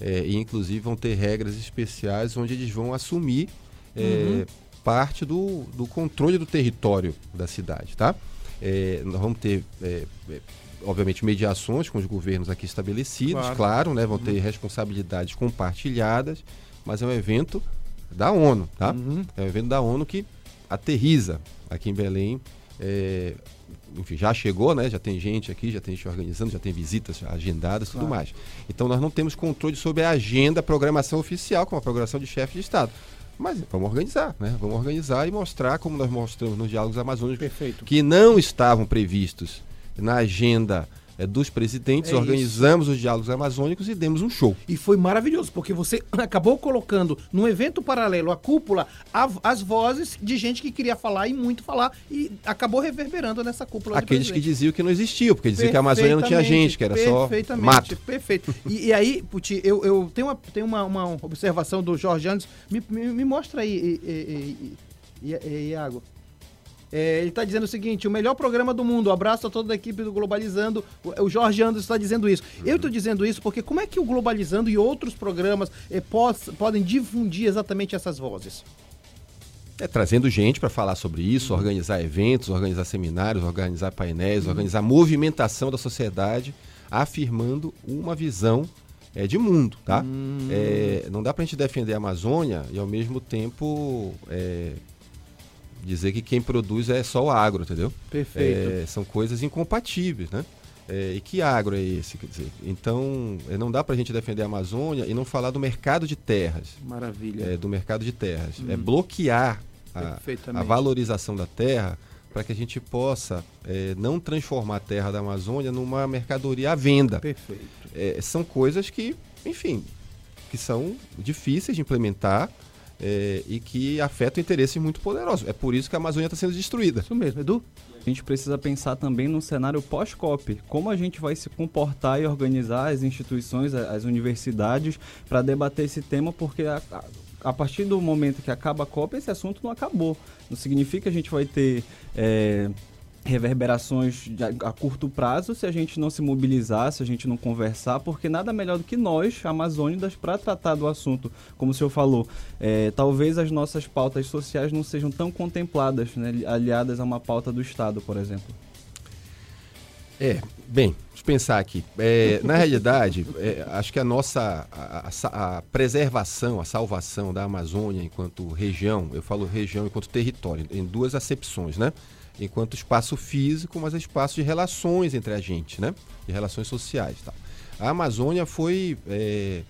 é, e inclusive vão ter regras especiais onde eles vão assumir é, uhum. parte do, do controle do território da cidade, tá? É, nós vamos ter é, é, obviamente, mediações com os governos aqui estabelecidos, claro, claro né? Vão ter responsabilidades compartilhadas, mas é um evento da ONU, tá? Uhum. É um evento da ONU que aterriza aqui em Belém. É, enfim, já chegou, né? Já tem gente aqui, já tem gente organizando, já tem visitas agendadas, tudo claro. mais. Então nós não temos controle sobre a agenda, a programação oficial, como a programação de chefe de Estado. Mas vamos organizar, né? Vamos organizar e mostrar, como nós mostramos nos diálogos amazônicos, Perfeito. que não estavam previstos na agenda é, dos presidentes, é organizamos isso. os diálogos amazônicos e demos um show. E foi maravilhoso, porque você acabou colocando num evento paralelo a cúpula a, as vozes de gente que queria falar e muito falar e acabou reverberando nessa cúpula. Aqueles que diziam que não existia, porque diziam que a Amazônia não tinha gente, que era só mato. Perfeito. E, e aí, Puti, eu, eu tenho, uma, tenho uma, uma observação do Jorge Andes, me, me, me mostra aí, Iago. É, ele está dizendo o seguinte: o melhor programa do mundo. abraço a toda a equipe do Globalizando. O, o Jorge Anderson está dizendo isso. Uhum. Eu estou dizendo isso porque como é que o Globalizando e outros programas é, pos, podem difundir exatamente essas vozes? É, trazendo gente para falar sobre isso, uhum. organizar eventos, organizar seminários, organizar painéis, uhum. organizar movimentação da sociedade, afirmando uma visão é, de mundo, tá? Uhum. É, não dá para a gente defender a Amazônia e ao mesmo tempo é, dizer que quem produz é só o agro, entendeu? Perfeito. É, são coisas incompatíveis, né? É, e que agro é esse? Quer dizer, então, é, não dá para a gente defender a Amazônia e não falar do mercado de terras. Maravilha. É, do mercado de terras. É bloquear a, a valorização da terra para que a gente possa é, não transformar a terra da Amazônia numa mercadoria à venda. Perfeito. É, são coisas que, enfim, que são difíceis de implementar é, e que afeta interesses muito poderosos. É por isso que a Amazônia está sendo destruída. Isso mesmo, Edu. A gente precisa pensar também no cenário pós-COP. Como a gente vai se comportar e organizar as instituições, as universidades, para debater esse tema, porque a, a, a, partir do momento que acaba a COP, esse assunto não acabou. Não significa que a gente vai ter. É, reverberações a curto prazo se a gente não se mobilizar, se a gente não conversar, porque nada melhor do que nós, amazônidas, para tratar do assunto. Como o senhor falou, é, talvez as nossas pautas sociais não sejam tão contempladas, né, aliadas a uma pauta do Estado, por exemplo. É, bem, deixa eu pensar aqui. É, na realidade, é, acho que a nossa a, a, a, preservação, a salvação da Amazônia enquanto região, eu falo região enquanto território, em duas acepções, né? Enquanto espaço físico, mas é espaço de relações entre a gente, né? De relações sociais. Tá? A Amazônia foi é,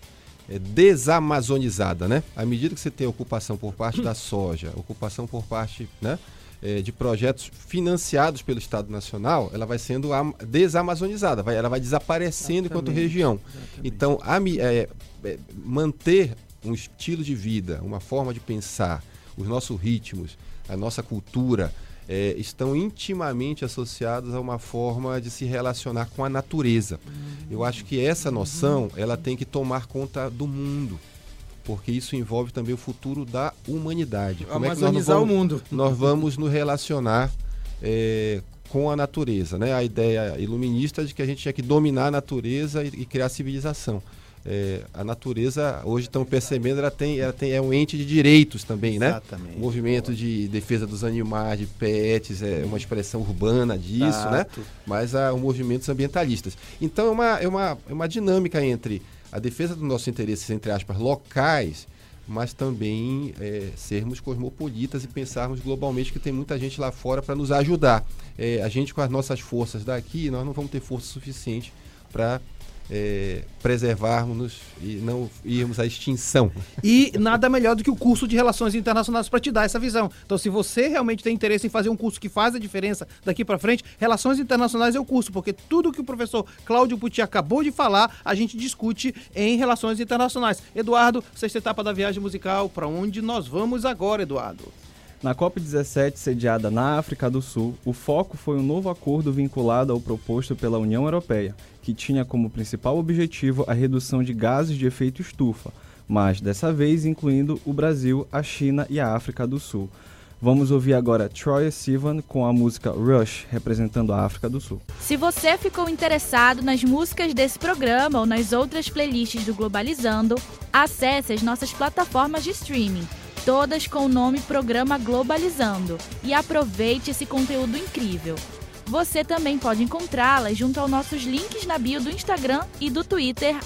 é, desamazonizada, né? À medida que você tem ocupação por parte da soja, ocupação por parte né, é, de projetos financiados pelo Estado Nacional, ela vai sendo desamazonizada, vai, ela vai desaparecendo exatamente, enquanto região. Exatamente. Então, a, é, é, manter um estilo de vida, uma forma de pensar, os nossos ritmos, a nossa cultura, é, estão intimamente associados a uma forma de se relacionar com a natureza. Eu acho que essa noção ela tem que tomar conta do mundo porque isso envolve também o futuro da humanidade. Como é que nós vamos, o mundo. Nós vamos nos relacionar é, com a natureza, né? A ideia iluminista de que a gente tinha que dominar a natureza e, e criar civilização é, a natureza hoje estão percebendo ela tem ela tem é um ente de direitos também né Exatamente. o movimento de defesa dos animais de pets é uma expressão urbana disso né mas há movimentos ambientalistas então é uma, é uma é uma dinâmica entre a defesa dos nossos interesses entre aspas locais mas também é, sermos cosmopolitas e pensarmos globalmente que tem muita gente lá fora para nos ajudar. É, a gente com as nossas forças daqui, nós não vamos ter força suficiente para é, preservarmos e não irmos à extinção. E nada melhor do que o curso de Relações Internacionais para te dar essa visão. Então, se você realmente tem interesse em fazer um curso que faz a diferença daqui para frente, Relações Internacionais é o curso, porque tudo que o professor Cláudio Puti acabou de falar, a gente discute em Relações Internacionais. Eduardo, sexta etapa da viagem musical, para onde nós vamos agora, Eduardo? Na COP17, sediada na África do Sul, o foco foi um novo acordo vinculado ao proposto pela União Europeia, que tinha como principal objetivo a redução de gases de efeito estufa, mas dessa vez incluindo o Brasil, a China e a África do Sul. Vamos ouvir agora Troy Sivan com a música Rush, representando a África do Sul. Se você ficou interessado nas músicas desse programa ou nas outras playlists do Globalizando, acesse as nossas plataformas de streaming todas com o nome Programa Globalizando, e aproveite esse conteúdo incrível. Você também pode encontrá-las junto aos nossos links na bio do Instagram e do Twitter,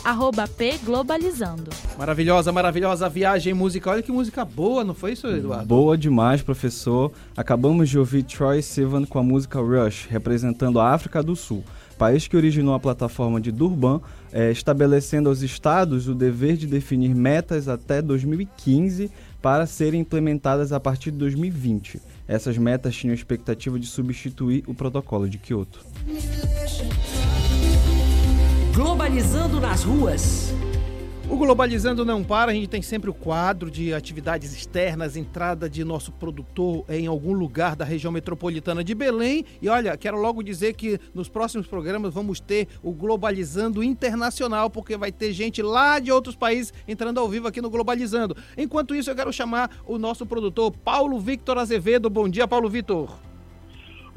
pglobalizando. Maravilhosa, maravilhosa viagem musical. Olha que música boa, não foi isso, Eduardo? Boa demais, professor. Acabamos de ouvir Troy Sivan com a música Rush, representando a África do Sul país que originou a plataforma de Durban, é, estabelecendo aos estados o dever de definir metas até 2015 para serem implementadas a partir de 2020. Essas metas tinham a expectativa de substituir o protocolo de Kyoto. Globalizando nas ruas. O Globalizando não para, a gente tem sempre o quadro de atividades externas, entrada de nosso produtor em algum lugar da região metropolitana de Belém. E olha, quero logo dizer que nos próximos programas vamos ter o Globalizando Internacional, porque vai ter gente lá de outros países entrando ao vivo aqui no Globalizando. Enquanto isso, eu quero chamar o nosso produtor Paulo Victor Azevedo. Bom dia, Paulo Victor.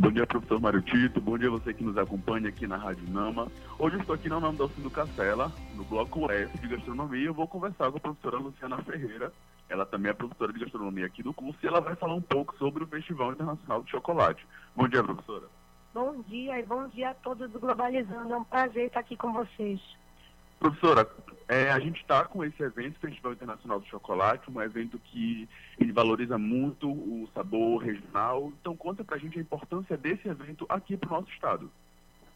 Bom dia, professor Mário Tito. Bom dia você que nos acompanha aqui na Rádio Nama. Hoje eu estou aqui na Nama do Castela, no bloco F de gastronomia. Eu vou conversar com a professora Luciana Ferreira. Ela também é professora de gastronomia aqui do curso e ela vai falar um pouco sobre o Festival Internacional de Chocolate. Bom dia, professora. Bom dia e bom dia a todos do Globalizando. É um prazer estar aqui com vocês. Professora, é, a gente está com esse evento, Festival Internacional do Chocolate, um evento que ele valoriza muito o sabor regional. Então, conta para a gente a importância desse evento aqui para o nosso estado.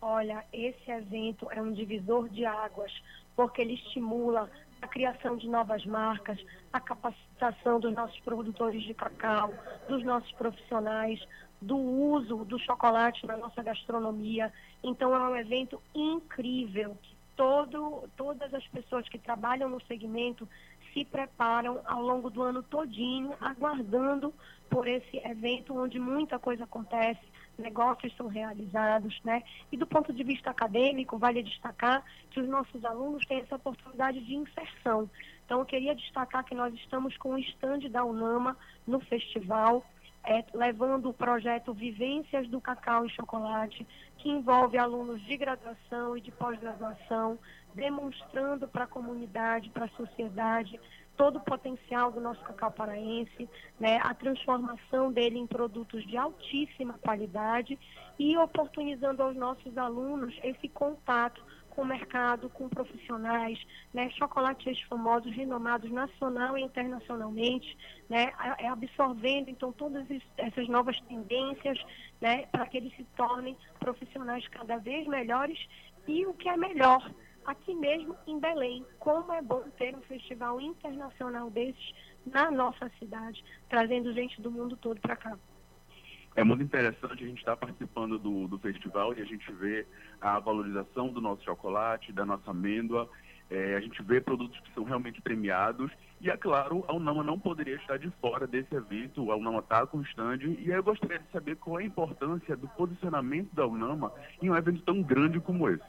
Olha, esse evento é um divisor de águas, porque ele estimula a criação de novas marcas, a capacitação dos nossos produtores de cacau, dos nossos profissionais, do uso do chocolate na nossa gastronomia. Então, é um evento incrível que todo, todas as pessoas que trabalham no segmento se preparam ao longo do ano todinho, aguardando por esse evento onde muita coisa acontece, negócios são realizados, né? E do ponto de vista acadêmico, vale destacar que os nossos alunos têm essa oportunidade de inserção. Então, eu queria destacar que nós estamos com o estande da UNAMA no festival, é, levando o projeto Vivências do Cacau e Chocolate, que envolve alunos de graduação e de pós-graduação, demonstrando para a comunidade, para a sociedade, todo o potencial do nosso cacau paraense, né, a transformação dele em produtos de altíssima qualidade e oportunizando aos nossos alunos esse contato com o mercado, com profissionais, né, chocolatiers famosos, renomados nacional e internacionalmente, né, é absorvendo então todas essas novas tendências, né, para que eles se tornem profissionais cada vez melhores e o que é melhor, aqui mesmo em Belém, como é bom ter um festival internacional desses na nossa cidade, trazendo gente do mundo todo para cá. É muito interessante a gente estar participando do, do festival e a gente vê a valorização do nosso chocolate, da nossa amêndoa. É, a gente vê produtos que são realmente premiados. E, é claro, a Unama não poderia estar de fora desse evento. A Unama está com o stand. E eu gostaria de saber qual é a importância do posicionamento da Unama em um evento tão grande como esse.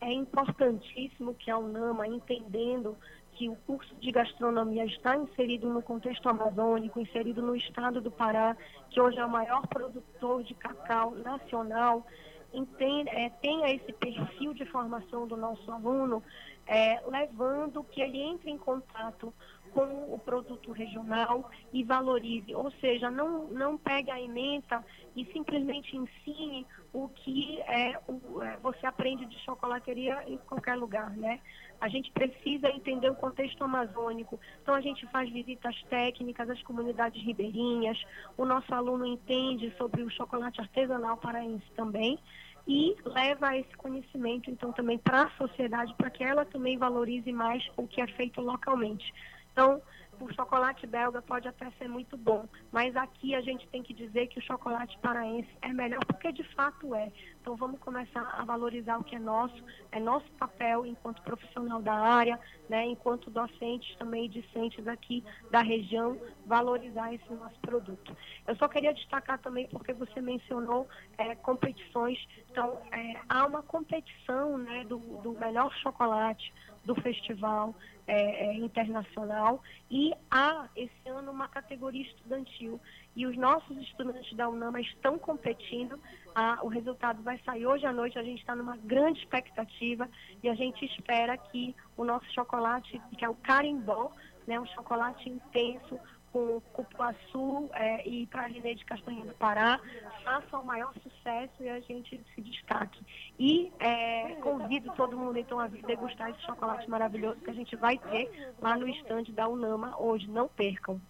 É importantíssimo que a Unama, entendendo que o curso de gastronomia está inserido no contexto amazônico, inserido no estado do Pará, que hoje é o maior produtor de cacau nacional, entende, é, tenha esse perfil de formação do nosso aluno, é, levando que ele entre em contato com o produto regional e valorize, ou seja, não, não pegue a ementa e simplesmente ensine o que é, o, é, você aprende de chocolateria em qualquer lugar, né? A gente precisa entender o contexto amazônico. Então, a gente faz visitas técnicas às comunidades ribeirinhas. O nosso aluno entende sobre o chocolate artesanal paraense também e leva esse conhecimento, então, também para a sociedade, para que ela também valorize mais o que é feito localmente. Então, o chocolate belga pode até ser muito bom, mas aqui a gente tem que dizer que o chocolate paraense é melhor, porque de fato é. Então vamos começar a valorizar o que é nosso, é nosso papel enquanto profissional da área, né, enquanto docentes também discentes aqui da região, valorizar esse nosso produto. Eu só queria destacar também, porque você mencionou é, competições, então é, há uma competição né, do, do melhor chocolate, do festival é, é, internacional e há esse ano uma categoria estudantil e os nossos estudantes da UNAMA estão competindo. Ah, o resultado vai sair hoje à noite. A gente está numa grande expectativa e a gente espera que o nosso chocolate, que é o carimbó, né, um chocolate intenso, com Cupuaçu é, e Pralinê de Castanha do Pará, faça o maior sucesso e a gente se destaque. E é, convido todo mundo então a vir degustar esse chocolate maravilhoso que a gente vai ter lá no estande da Unama hoje. Não percam.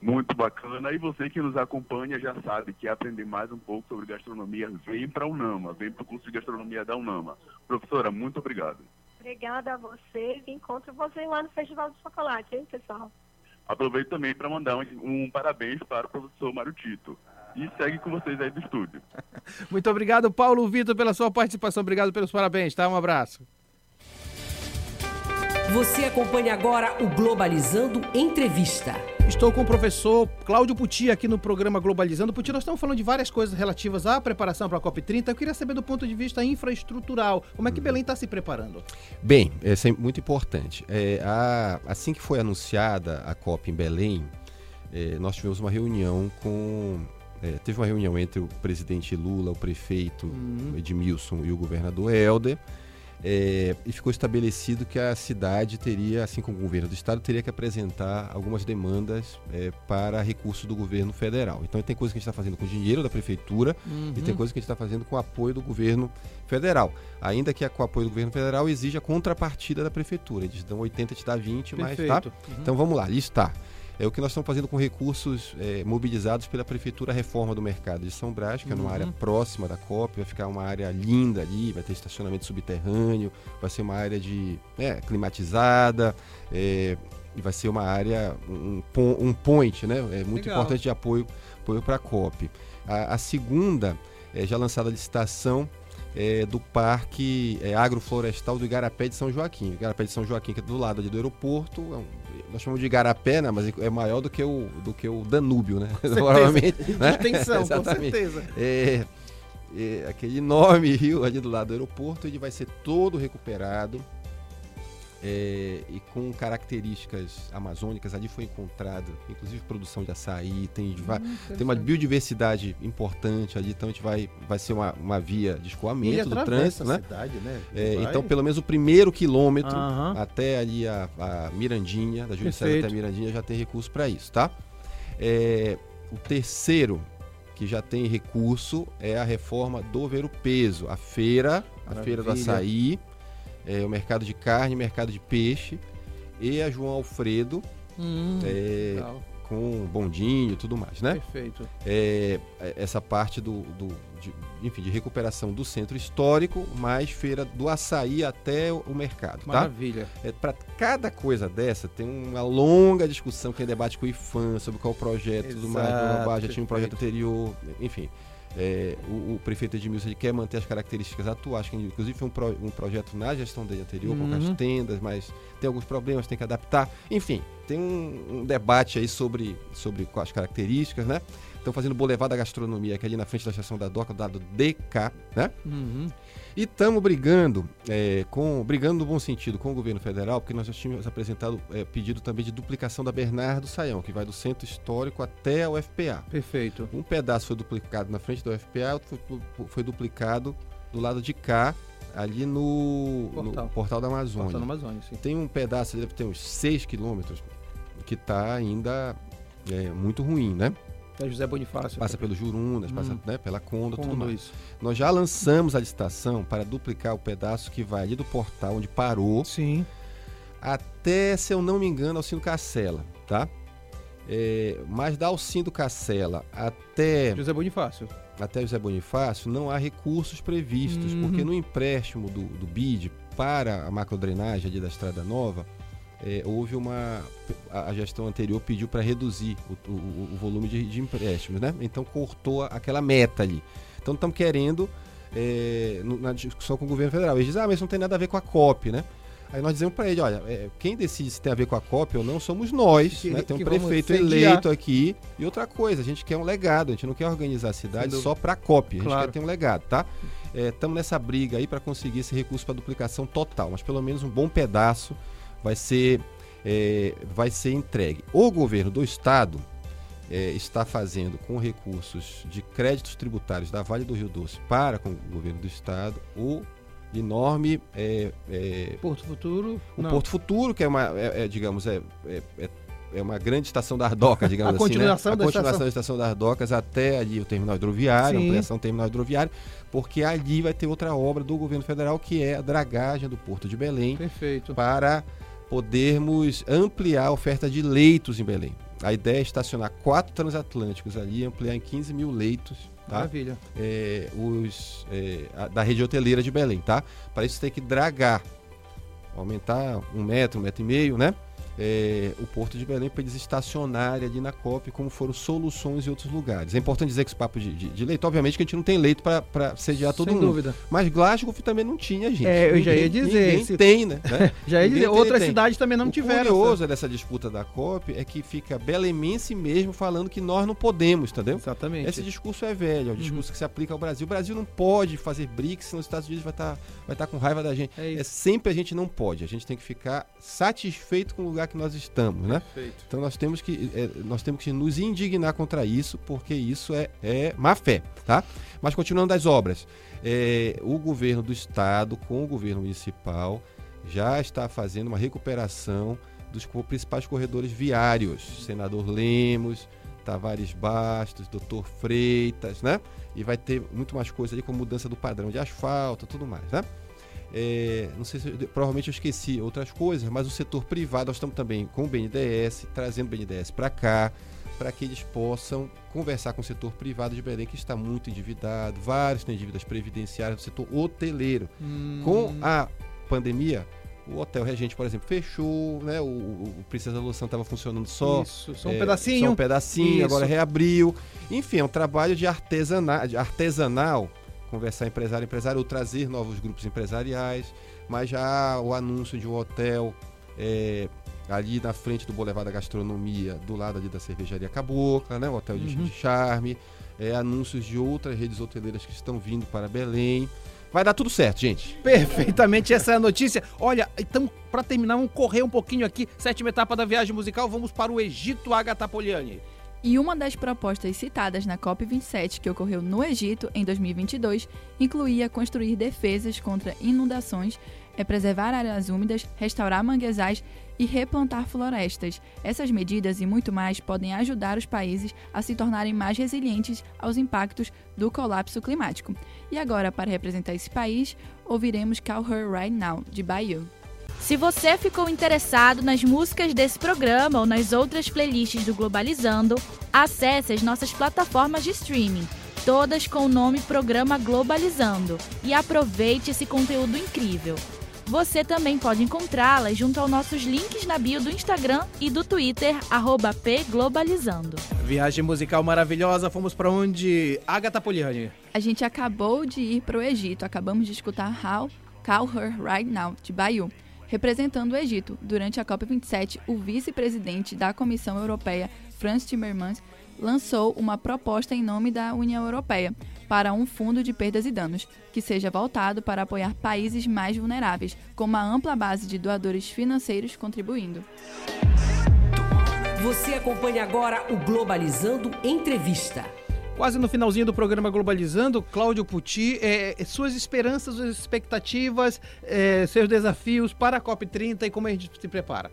Muito bacana. E você que nos acompanha já sabe que aprender mais um pouco sobre gastronomia, vem para a Unama, vem para o curso de gastronomia da Unama. Professora, muito obrigado. Obrigada a você e encontro você lá no Festival do Chocolate, hein, pessoal? Aproveito também para mandar um, um, parabéns para o professor Mário Tito. E segue com vocês aí do estúdio. Muito obrigado, Paulo Vitor, pela sua participação. Obrigado pelos parabéns, tá? Um abraço. Você acompanha agora o Globalizando Entrevista. Estou com o professor Cláudio Puti aqui no programa Globalizando. Puti, nós estamos falando de várias coisas relativas à preparação para a COP30. Eu queria saber do ponto de vista infraestrutural, como é que uhum. Belém está se preparando? Bem, é muito importante. É, a, assim que foi anunciada a COP em Belém, é, nós tivemos uma reunião com é, teve uma reunião entre o presidente Lula, o prefeito uhum. Edmilson e o governador Helder. É, e ficou estabelecido que a cidade teria, assim como o governo do estado, teria que apresentar algumas demandas é, para recurso do governo federal. Então tem coisa que a gente está fazendo com dinheiro da prefeitura uhum. e tem uhum. coisa que a gente está fazendo com apoio do governo federal. Ainda que a, com apoio do governo federal exija a contrapartida da prefeitura. Eles dão 80, te dá 20, Perfeito. mas tá. Uhum. Então vamos lá, está é o que nós estamos fazendo com recursos é, mobilizados pela Prefeitura Reforma do Mercado de São Brás, que uhum. é numa área próxima da COP, vai ficar uma área linda ali, vai ter estacionamento subterrâneo, vai ser uma área de é, climatizada, é, e vai ser uma área, um, um point, né? É muito Legal. importante de apoio, apoio para a COP. A, a segunda, é, já lançada a licitação, é, do Parque é, Agroflorestal do Igarapé de São Joaquim. O Igarapé de São Joaquim, que é do lado ali do aeroporto, é um, nós chamamos de Igarapé, né, mas é maior do que o, do que o Danúbio, né? Provavelmente. né? Extensão, com certeza. É, é, aquele enorme rio ali do lado do aeroporto, ele vai ser todo recuperado é, e com características amazônicas. Ali foi encontrado, inclusive produção de açaí, tem, hum, tem uma biodiversidade importante ali, então a gente vai, vai ser uma, uma via de escoamento do trânsito, né? Cidade, né? É, então, pelo menos o primeiro quilômetro até ali a, a, Mirandinha, da Júlio César até a Mirandinha, já tem recurso para isso, tá? É, o terceiro que já tem recurso é a reforma do Ver o Peso, a feira, a feira do açaí é, o mercado de carne, mercado de peixe, e a João Alfredo, hum, é, com bondinho e tudo mais, né? Perfeito. É, é, essa parte do, do de, enfim, de recuperação do centro histórico, mais feira do açaí até o mercado, tá? Maravilha. É, Para cada coisa dessa, tem uma longa discussão, que é debate com o IFAM sobre qual projeto, Exato, tudo mais, já tinha um projeto anterior, enfim. É, o, o, prefeito Edmilson quer manter as características atuais, que inclusive foi um, pro, um projeto na gestão dele anterior, uhum. com as tendas, mas tem alguns problemas, tem que adaptar. Enfim, tem um, um debate aí sobre, sobre as características, né? Estão fazendo o Boulevard da Gastronomia, que é ali na frente da estação da DOCA, do lado DK, né? Uhum. E estamos brigando, é, com, brigando no bom sentido com o governo federal, porque nós já tínhamos apresentado é, pedido também de duplicação da Bernardo Saião, que vai do centro histórico até o FPA. Perfeito. Um pedaço foi duplicado na frente do FPA, outro foi, foi duplicado do lado de cá, ali no portal, no portal da Amazônia. Portal da Amazônia. Tem um pedaço, deve ter uns 6 quilômetros, que está ainda é, muito ruim, né? É José Bonifácio. Passa pelo Jurunas, hum. passa né, pela Conda, tudo mais. Isso. Nós já lançamos a licitação para duplicar o pedaço que vai ali do portal onde parou. Sim. Até, se eu não me engano, Alcindo Cacela, tá? É, mas da Alcindo Cacela até. José Bonifácio. Até José Bonifácio, não há recursos previstos, uhum. porque no empréstimo do, do BID para a macrodrenagem ali da Estrada Nova, é, houve uma. A, gestão anterior pediu para reduzir o, o, o volume de, de, empréstimos, né? Então cortou aquela meta ali. Então estamos querendo, é, na discussão com o governo federal. Eles dizem, ah, mas isso não tem nada a ver com a COP, né? Aí nós dizemos para ele, olha, é, quem decide se tem a ver com a COP ou não somos nós, que, né? Tem um prefeito eleito aqui. E outra coisa, a gente quer um legado, a gente não quer organizar a cidade só para a COP, a gente claro. quer ter um legado, tá? Estamos é, nessa briga aí para conseguir esse recurso para duplicação total, mas pelo menos um bom pedaço vai ser, é, vai ser entregue. O governo do estado é, está fazendo com recursos de créditos tributários da Vale do Rio Doce para com o governo do estado o enorme é, Porto Futuro. O não. Porto Futuro, que é uma, é, é digamos, é, é, é uma grande estação da Ardoca, digamos A assim. continuação né? da A continuação estação. da estação da Ardocas até ali o terminal hidroviário, Sim. ampliação do terminal hidroviário, porque ali vai ter outra obra do governo federal que é a dragagem do Porto de Belém Perfeito. para podermos ampliar a oferta de leitos em Belém. A ideia é estacionar quatro transatlânticos ali e ampliar em 15 mil leitos, tá? Maravilha. É, os, é, a- da rede hoteleira de Belém, tá? Para isso tem que dragar, aumentar um metro, um metro e meio, né? É, o Porto de Belém para eles estacionarem ali na COP, como foram soluções em outros lugares. É importante dizer que esse papo de, de- de leito, obviamente que a gente não tem leito para sediar todo Sem mundo. dúvida. Mas Glasgow também não tinha, gente. É, eu já ia Ninguém- dizer, Ninguém se- tem, né? Já ia Ninguém dizer, outras cidades também não o tiveram. curioso dessa disputa da COP é que fica belemense mesmo falando que nós não podemos, entendeu? Exatamente. Esse discurso é velho, é o discurso que se aplica ao Brasil. O Brasil não pode fazer BRICS, senão os Estados Unidos vai estar vai tá com raiva da gente. É isso. É sempre a gente não pode, a gente tem que ficar satisfeito com o lugar que nós estamos, né? Perfeito. Então nós temos que, é, nós temos que nos indignar contra isso, porque isso é, é má fé, tá? Mas continuando das obras, é, o governo do estado com o governo municipal já está fazendo uma recuperação dos principais corredores viários, Senador Lemos, Tavares Bastos, Doutor Freitas, né? E vai ter muito mais coisa ali com mudança do padrão de asfalto, tudo mais, né? É, não sei se provavelmente eu esqueci outras coisas, mas o setor privado nós estamos também com o BNDES, trazendo o BNDES para cá, para que eles possam conversar com o setor privado de Belém que está muito endividado, vários têm dívidas previdenciárias do setor hoteleiro. Hum. Com a pandemia, o Hotel Regente, por exemplo, fechou, né? O, o, Princesa Loção estava funcionando só Isso, só um é, pedacinho. Só um pedacinho, Isso. agora reabriu. Enfim, é um trabalho de, artesana, de artesanal, conversar empresário empresário, ou trazer novos grupos empresariais, mas já o anúncio de um hotel é, ali na frente do Boulevard da Gastronomia, do lado ali da cervejaria Cabocla, né? O hotel de, Uhum. de charme, é, anúncios de outras redes hoteleiras que estão vindo para Belém. Vai dar tudo certo, gente. Perfeitamente, essa é a notícia. Olha, então, pra terminar, vamos correr um pouquinho aqui. Sétima etapa da viagem musical, vamos para o Egito, Agatha Poliani. E uma das propostas citadas na COP27, que ocorreu no Egito em 2022, incluía construir defesas contra inundações, é preservar áreas úmidas, restaurar manguezais e replantar florestas. Essas medidas e muito mais podem ajudar os países a se tornarem mais resilientes aos impactos do colapso climático. E agora, para representar esse país, ouviremos Call Her Right Now, de Bayou. Se você ficou interessado nas músicas desse programa ou nas outras playlists do Globalizando, acesse as nossas plataformas de streaming, todas com o nome Programa Globalizando, e aproveite esse conteúdo incrível. Você também pode encontrá-las junto aos nossos links na bio do Instagram e do Twitter, arroba pglobalizando. Viagem musical maravilhosa, fomos para onde? Agatha Poliani. A gente acabou de ir para o Egito, acabamos de escutar How Call Her Right Now, de Bayou. Representando o Egito, durante a COP27, o vice-presidente da Comissão Europeia, Franz Timmermans, lançou uma proposta em nome da União Europeia para um fundo de perdas e danos, que seja voltado para apoiar países mais vulneráveis, com uma ampla base de doadores financeiros contribuindo. Você acompanha agora o Globalizando Entrevista. Quase no finalzinho do programa Globalizando, Cláudio Pucci, é, é, suas esperanças, suas expectativas, é, seus desafios para a COP30 e como a gente se prepara.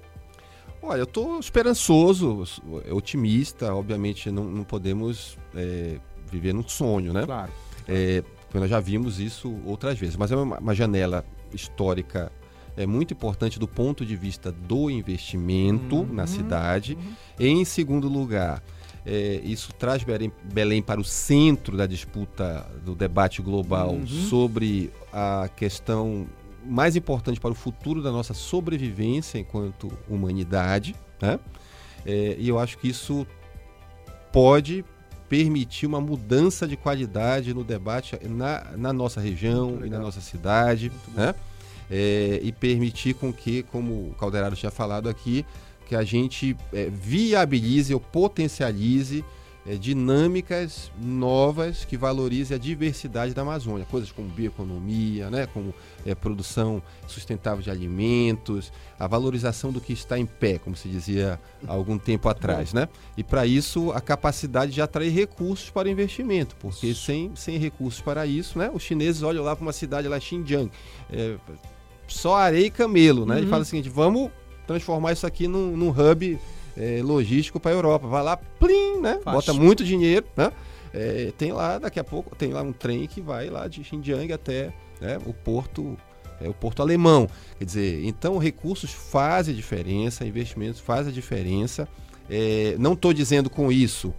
Olha, eu estou esperançoso, otimista. Obviamente, não, não podemos é, viver num sonho, né? Claro. É, nós já vimos isso outras vezes, mas é uma, uma janela histórica é muito importante do ponto de vista do investimento Uhum, na cidade. Em segundo lugar, é, isso traz Belém, Belém para o centro da disputa, do debate global Uhum. sobre a questão mais importante para o futuro da nossa sobrevivência enquanto humanidade. Né? É, e eu acho que isso pode permitir uma mudança de qualidade no debate na, na nossa região e na nossa cidade, né? É, e permitir com que, como o Calderaro tinha falado aqui, que a gente é, viabilize ou potencialize é, dinâmicas novas que valorizem a diversidade da Amazônia, coisas como bioeconomia, né, como é, produção sustentável de alimentos, a valorização do que está em pé, como se dizia há algum tempo atrás, né? E para isso a capacidade de atrair recursos para o investimento, porque sem, sem recursos para isso, né, os chineses olham lá para uma cidade lá Xinjiang, é, só areia e camelo, né? E Uhum. fala o seguinte, vamos transformar isso aqui num, num hub é, logístico para a Europa. Vai lá, plim, né? Faz. Bota muito dinheiro, né? É, tem lá, daqui a pouco, tem lá um trem que vai lá de Xinjiang até né, o porto é o porto alemão. Quer dizer, então recursos fazem a diferença, investimentos fazem a diferença. É, não estou dizendo com isso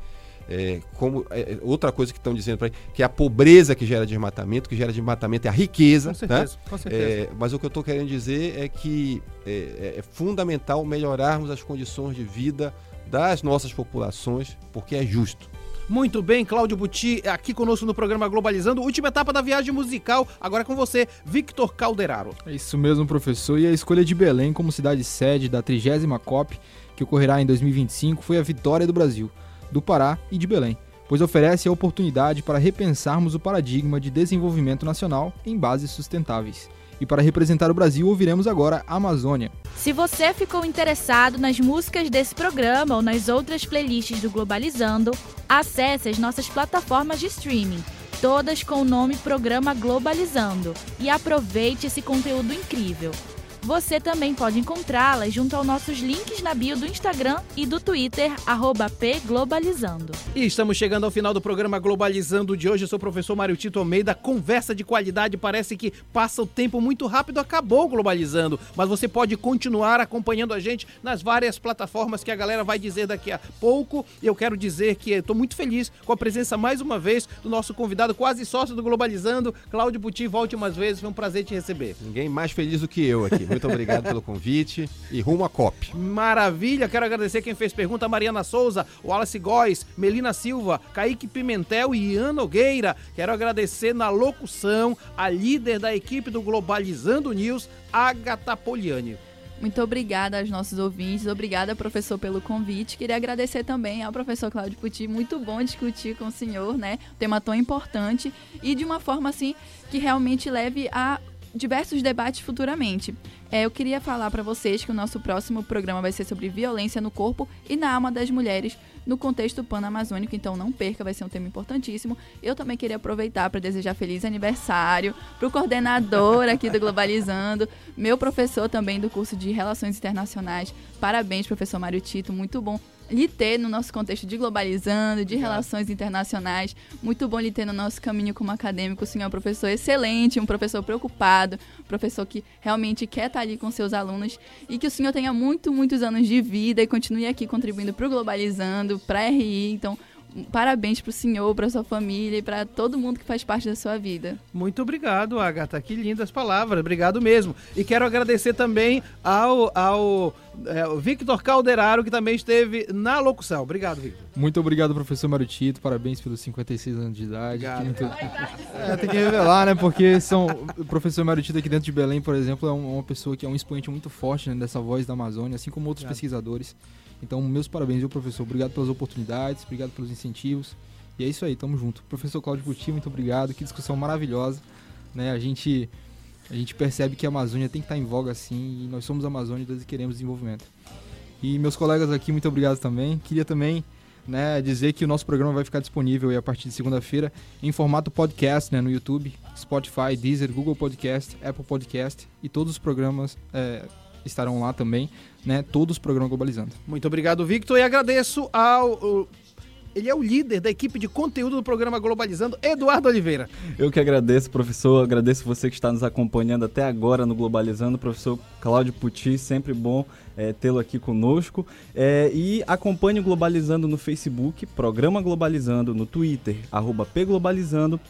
é, como é, outra coisa que estão dizendo para que é a pobreza que gera desmatamento, que gera desmatamento é a riqueza, Com certeza, né? com certeza. É, mas o que eu estou querendo dizer é que é, é fundamental melhorarmos as condições de vida das nossas populações, porque é justo. Muito bem, Cláudio Buti, aqui conosco no programa Globalizando. Última etapa da viagem musical, agora é com você, Victor Calderaro. É isso mesmo, professor. E a escolha de Belém como cidade sede da 30 COP, que ocorrerá em 2025, foi a vitória do Brasil, do Pará e de Belém, pois oferece a oportunidade para repensarmos o paradigma de desenvolvimento nacional em bases sustentáveis. E para representar o Brasil, ouviremos agora a Amazônia. Se você ficou interessado nas músicas desse programa ou nas outras playlists do Globalizando, acesse as nossas plataformas de streaming, todas com o nome Programa Globalizando, e aproveite esse conteúdo incrível. Você também pode encontrá-las junto aos nossos links na bio do Instagram e do Twitter, arroba pglobalizando. E estamos chegando ao final do programa Globalizando de hoje. Eu sou o professor Mário Tito Almeida. Conversa de qualidade, parece que passa o tempo muito rápido. Acabou o Globalizando, mas você pode continuar acompanhando a gente nas várias plataformas que a galera vai dizer daqui a pouco. E eu quero dizer que estou muito feliz com a presença mais uma vez do nosso convidado, quase sócio do Globalizando, Cláudio Buti. Volte umas vezes, foi um prazer te receber. Ninguém mais feliz do que eu aqui. Muito obrigado pelo convite e rumo à COP. Maravilha, quero agradecer quem fez pergunta, Mariana Souza, Wallace Góes, Melina Silva, Kaique Pimentel e Ian Nogueira. Quero agradecer na locução a líder da equipe do Globalizando News, Agatha Poliani. Muito obrigada aos nossos ouvintes, obrigada, professor, pelo convite. Queria agradecer também ao professor Cláudio Puti, muito bom discutir com o senhor, né? Um tema tão importante e de uma forma assim que realmente leve a diversos debates futuramente. É, eu queria falar para vocês que o nosso próximo programa vai ser sobre violência no corpo e na alma das mulheres no contexto pan-amazônico, então não perca, vai ser um tema importantíssimo. Eu também queria aproveitar para desejar feliz aniversário para o coordenador aqui do Globalizando, meu professor também do curso de Relações Internacionais. Parabéns, professor Mário Tito, muito bom lhe ter no nosso contexto de globalizando, de relações internacionais. Muito bom lhe ter no nosso caminho como acadêmico. O senhor é um professor excelente, um professor preocupado, um professor que realmente quer estar ali com seus alunos e que o senhor tenha muito, muitos anos de vida e continue aqui contribuindo para o Globalizando, para a RI. Então, parabéns para o senhor, para sua família e para todo mundo que faz parte da sua vida. Muito obrigado, Agatha. Que lindas palavras. Obrigado mesmo. E quero agradecer também ao, ao é, Victor Calderaro, que também esteve na locução. Obrigado, Victor. Muito obrigado, professor Marutito. Parabéns pelos 56 anos de idade. Muito... É, tem que revelar, né? Porque são... o professor Marutito aqui dentro de Belém, por exemplo, é um- uma pessoa que é um expoente muito forte né, dessa voz da Amazônia, assim como outros Obrigado. pesquisadores. Então, meus parabéns, viu, professor? Obrigado pelas oportunidades, obrigado pelos incentivos. E é isso aí, tamo junto. Professor Cláudio Buti, muito obrigado. Que discussão maravilhosa. Né? A gente a gente percebe que a Amazônia tem que estar em voga assim, e nós somos amazônicos e queremos desenvolvimento. E meus colegas aqui, muito obrigado também. Queria também né, dizer que o nosso programa vai ficar disponível a partir de segunda-feira em formato podcast né, no YouTube, Spotify, Deezer, Google Podcast, Apple Podcast e todos os programas é, estarão lá também, né, todos os programas globalizando. Muito obrigado, Victor. E agradeço ao. o- ele é o líder da equipe de conteúdo do programa Globalizando, Eduardo Oliveira. Eu que agradeço, professor. Agradeço você que está nos acompanhando até agora no Globalizando. Professor Cláudio Puti, sempre bom eh, tê-lo aqui conosco. Eh, e acompanhe o Globalizando no Facebook, Programa Globalizando, no Twitter, arroba pglobalizando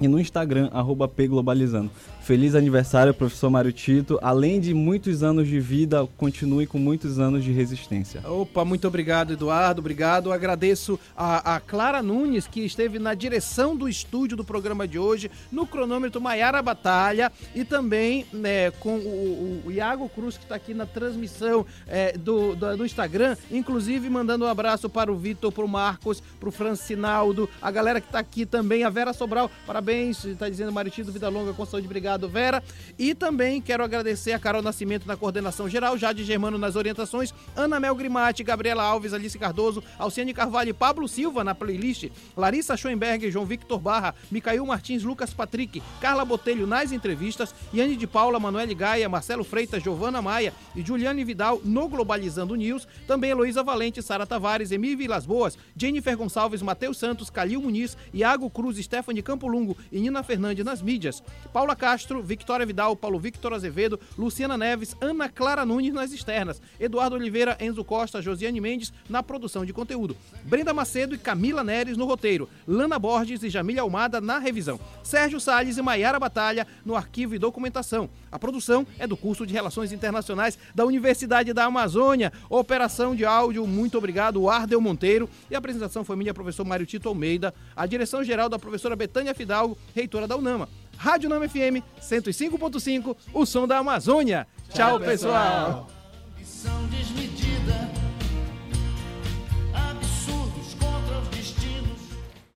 e no Instagram, arroba pglobalizando. Feliz aniversário, professor Mário Tito. Além de muitos anos de vida, continue com muitos anos de resistência. Opa, muito obrigado, Eduardo. Obrigado. Agradeço a, a Clara Nunes, que esteve na direção do estúdio do programa de hoje, no cronômetro Maiara Batalha, e também né, com o, o- Iago Cruz, que está aqui na transmissão é, do, do, do Instagram, inclusive mandando um abraço para o Vitor, para o Marcos, para o Francinaldo, a galera que está aqui também, a Vera Sobral. Parabéns parabéns, está dizendo Maritido, vida longa com saúde, obrigado, Vera. E também quero agradecer a Carol Nascimento na coordenação geral, Jade Germano nas orientações, Ana Mel Grimati, Gabriela Alves, Alice Cardoso, Alciane Carvalho e Pablo Silva na playlist, Larissa Schoenberg, João Victor Barra, Micael Martins, Lucas Patrick, Carla Botelho nas entrevistas, Yane de Paula, Manuel Gaia, Marcelo Freitas, Giovana Maia e Juliane Vidal no Globalizando News, também Heloísa Valente, Sara Tavares, Emílio Vilas Boas, Jennifer Gonçalves, Matheus Santos, Calil Muniz, Iago Cruz, Stephanie Campolungo e Nina Fernandes nas mídias, Paula Castro, Victoria Vidal, Paulo Victor Azevedo, Luciana Neves, Ana Clara Nunes nas externas, Eduardo Oliveira, Enzo Costa, Josiane Mendes na produção de conteúdo, Brenda Macedo e Camila Neres no roteiro, Lana Borges e Jamília Almada na revisão, Sérgio Salles e Maiara Batalha no arquivo e documentação. A produção é do curso de Relações Internacionais da Universidade da Amazônia. Operação de áudio, muito obrigado, Ardel Monteiro. E a apresentação foi minha, professor Mário Tito Almeida. A direção-geral da professora Betânia Fidalgo, reitora da UNAMA. Rádio Nama FM 105.5, o som da Amazônia. Tchau, Tchau pessoal. pessoal.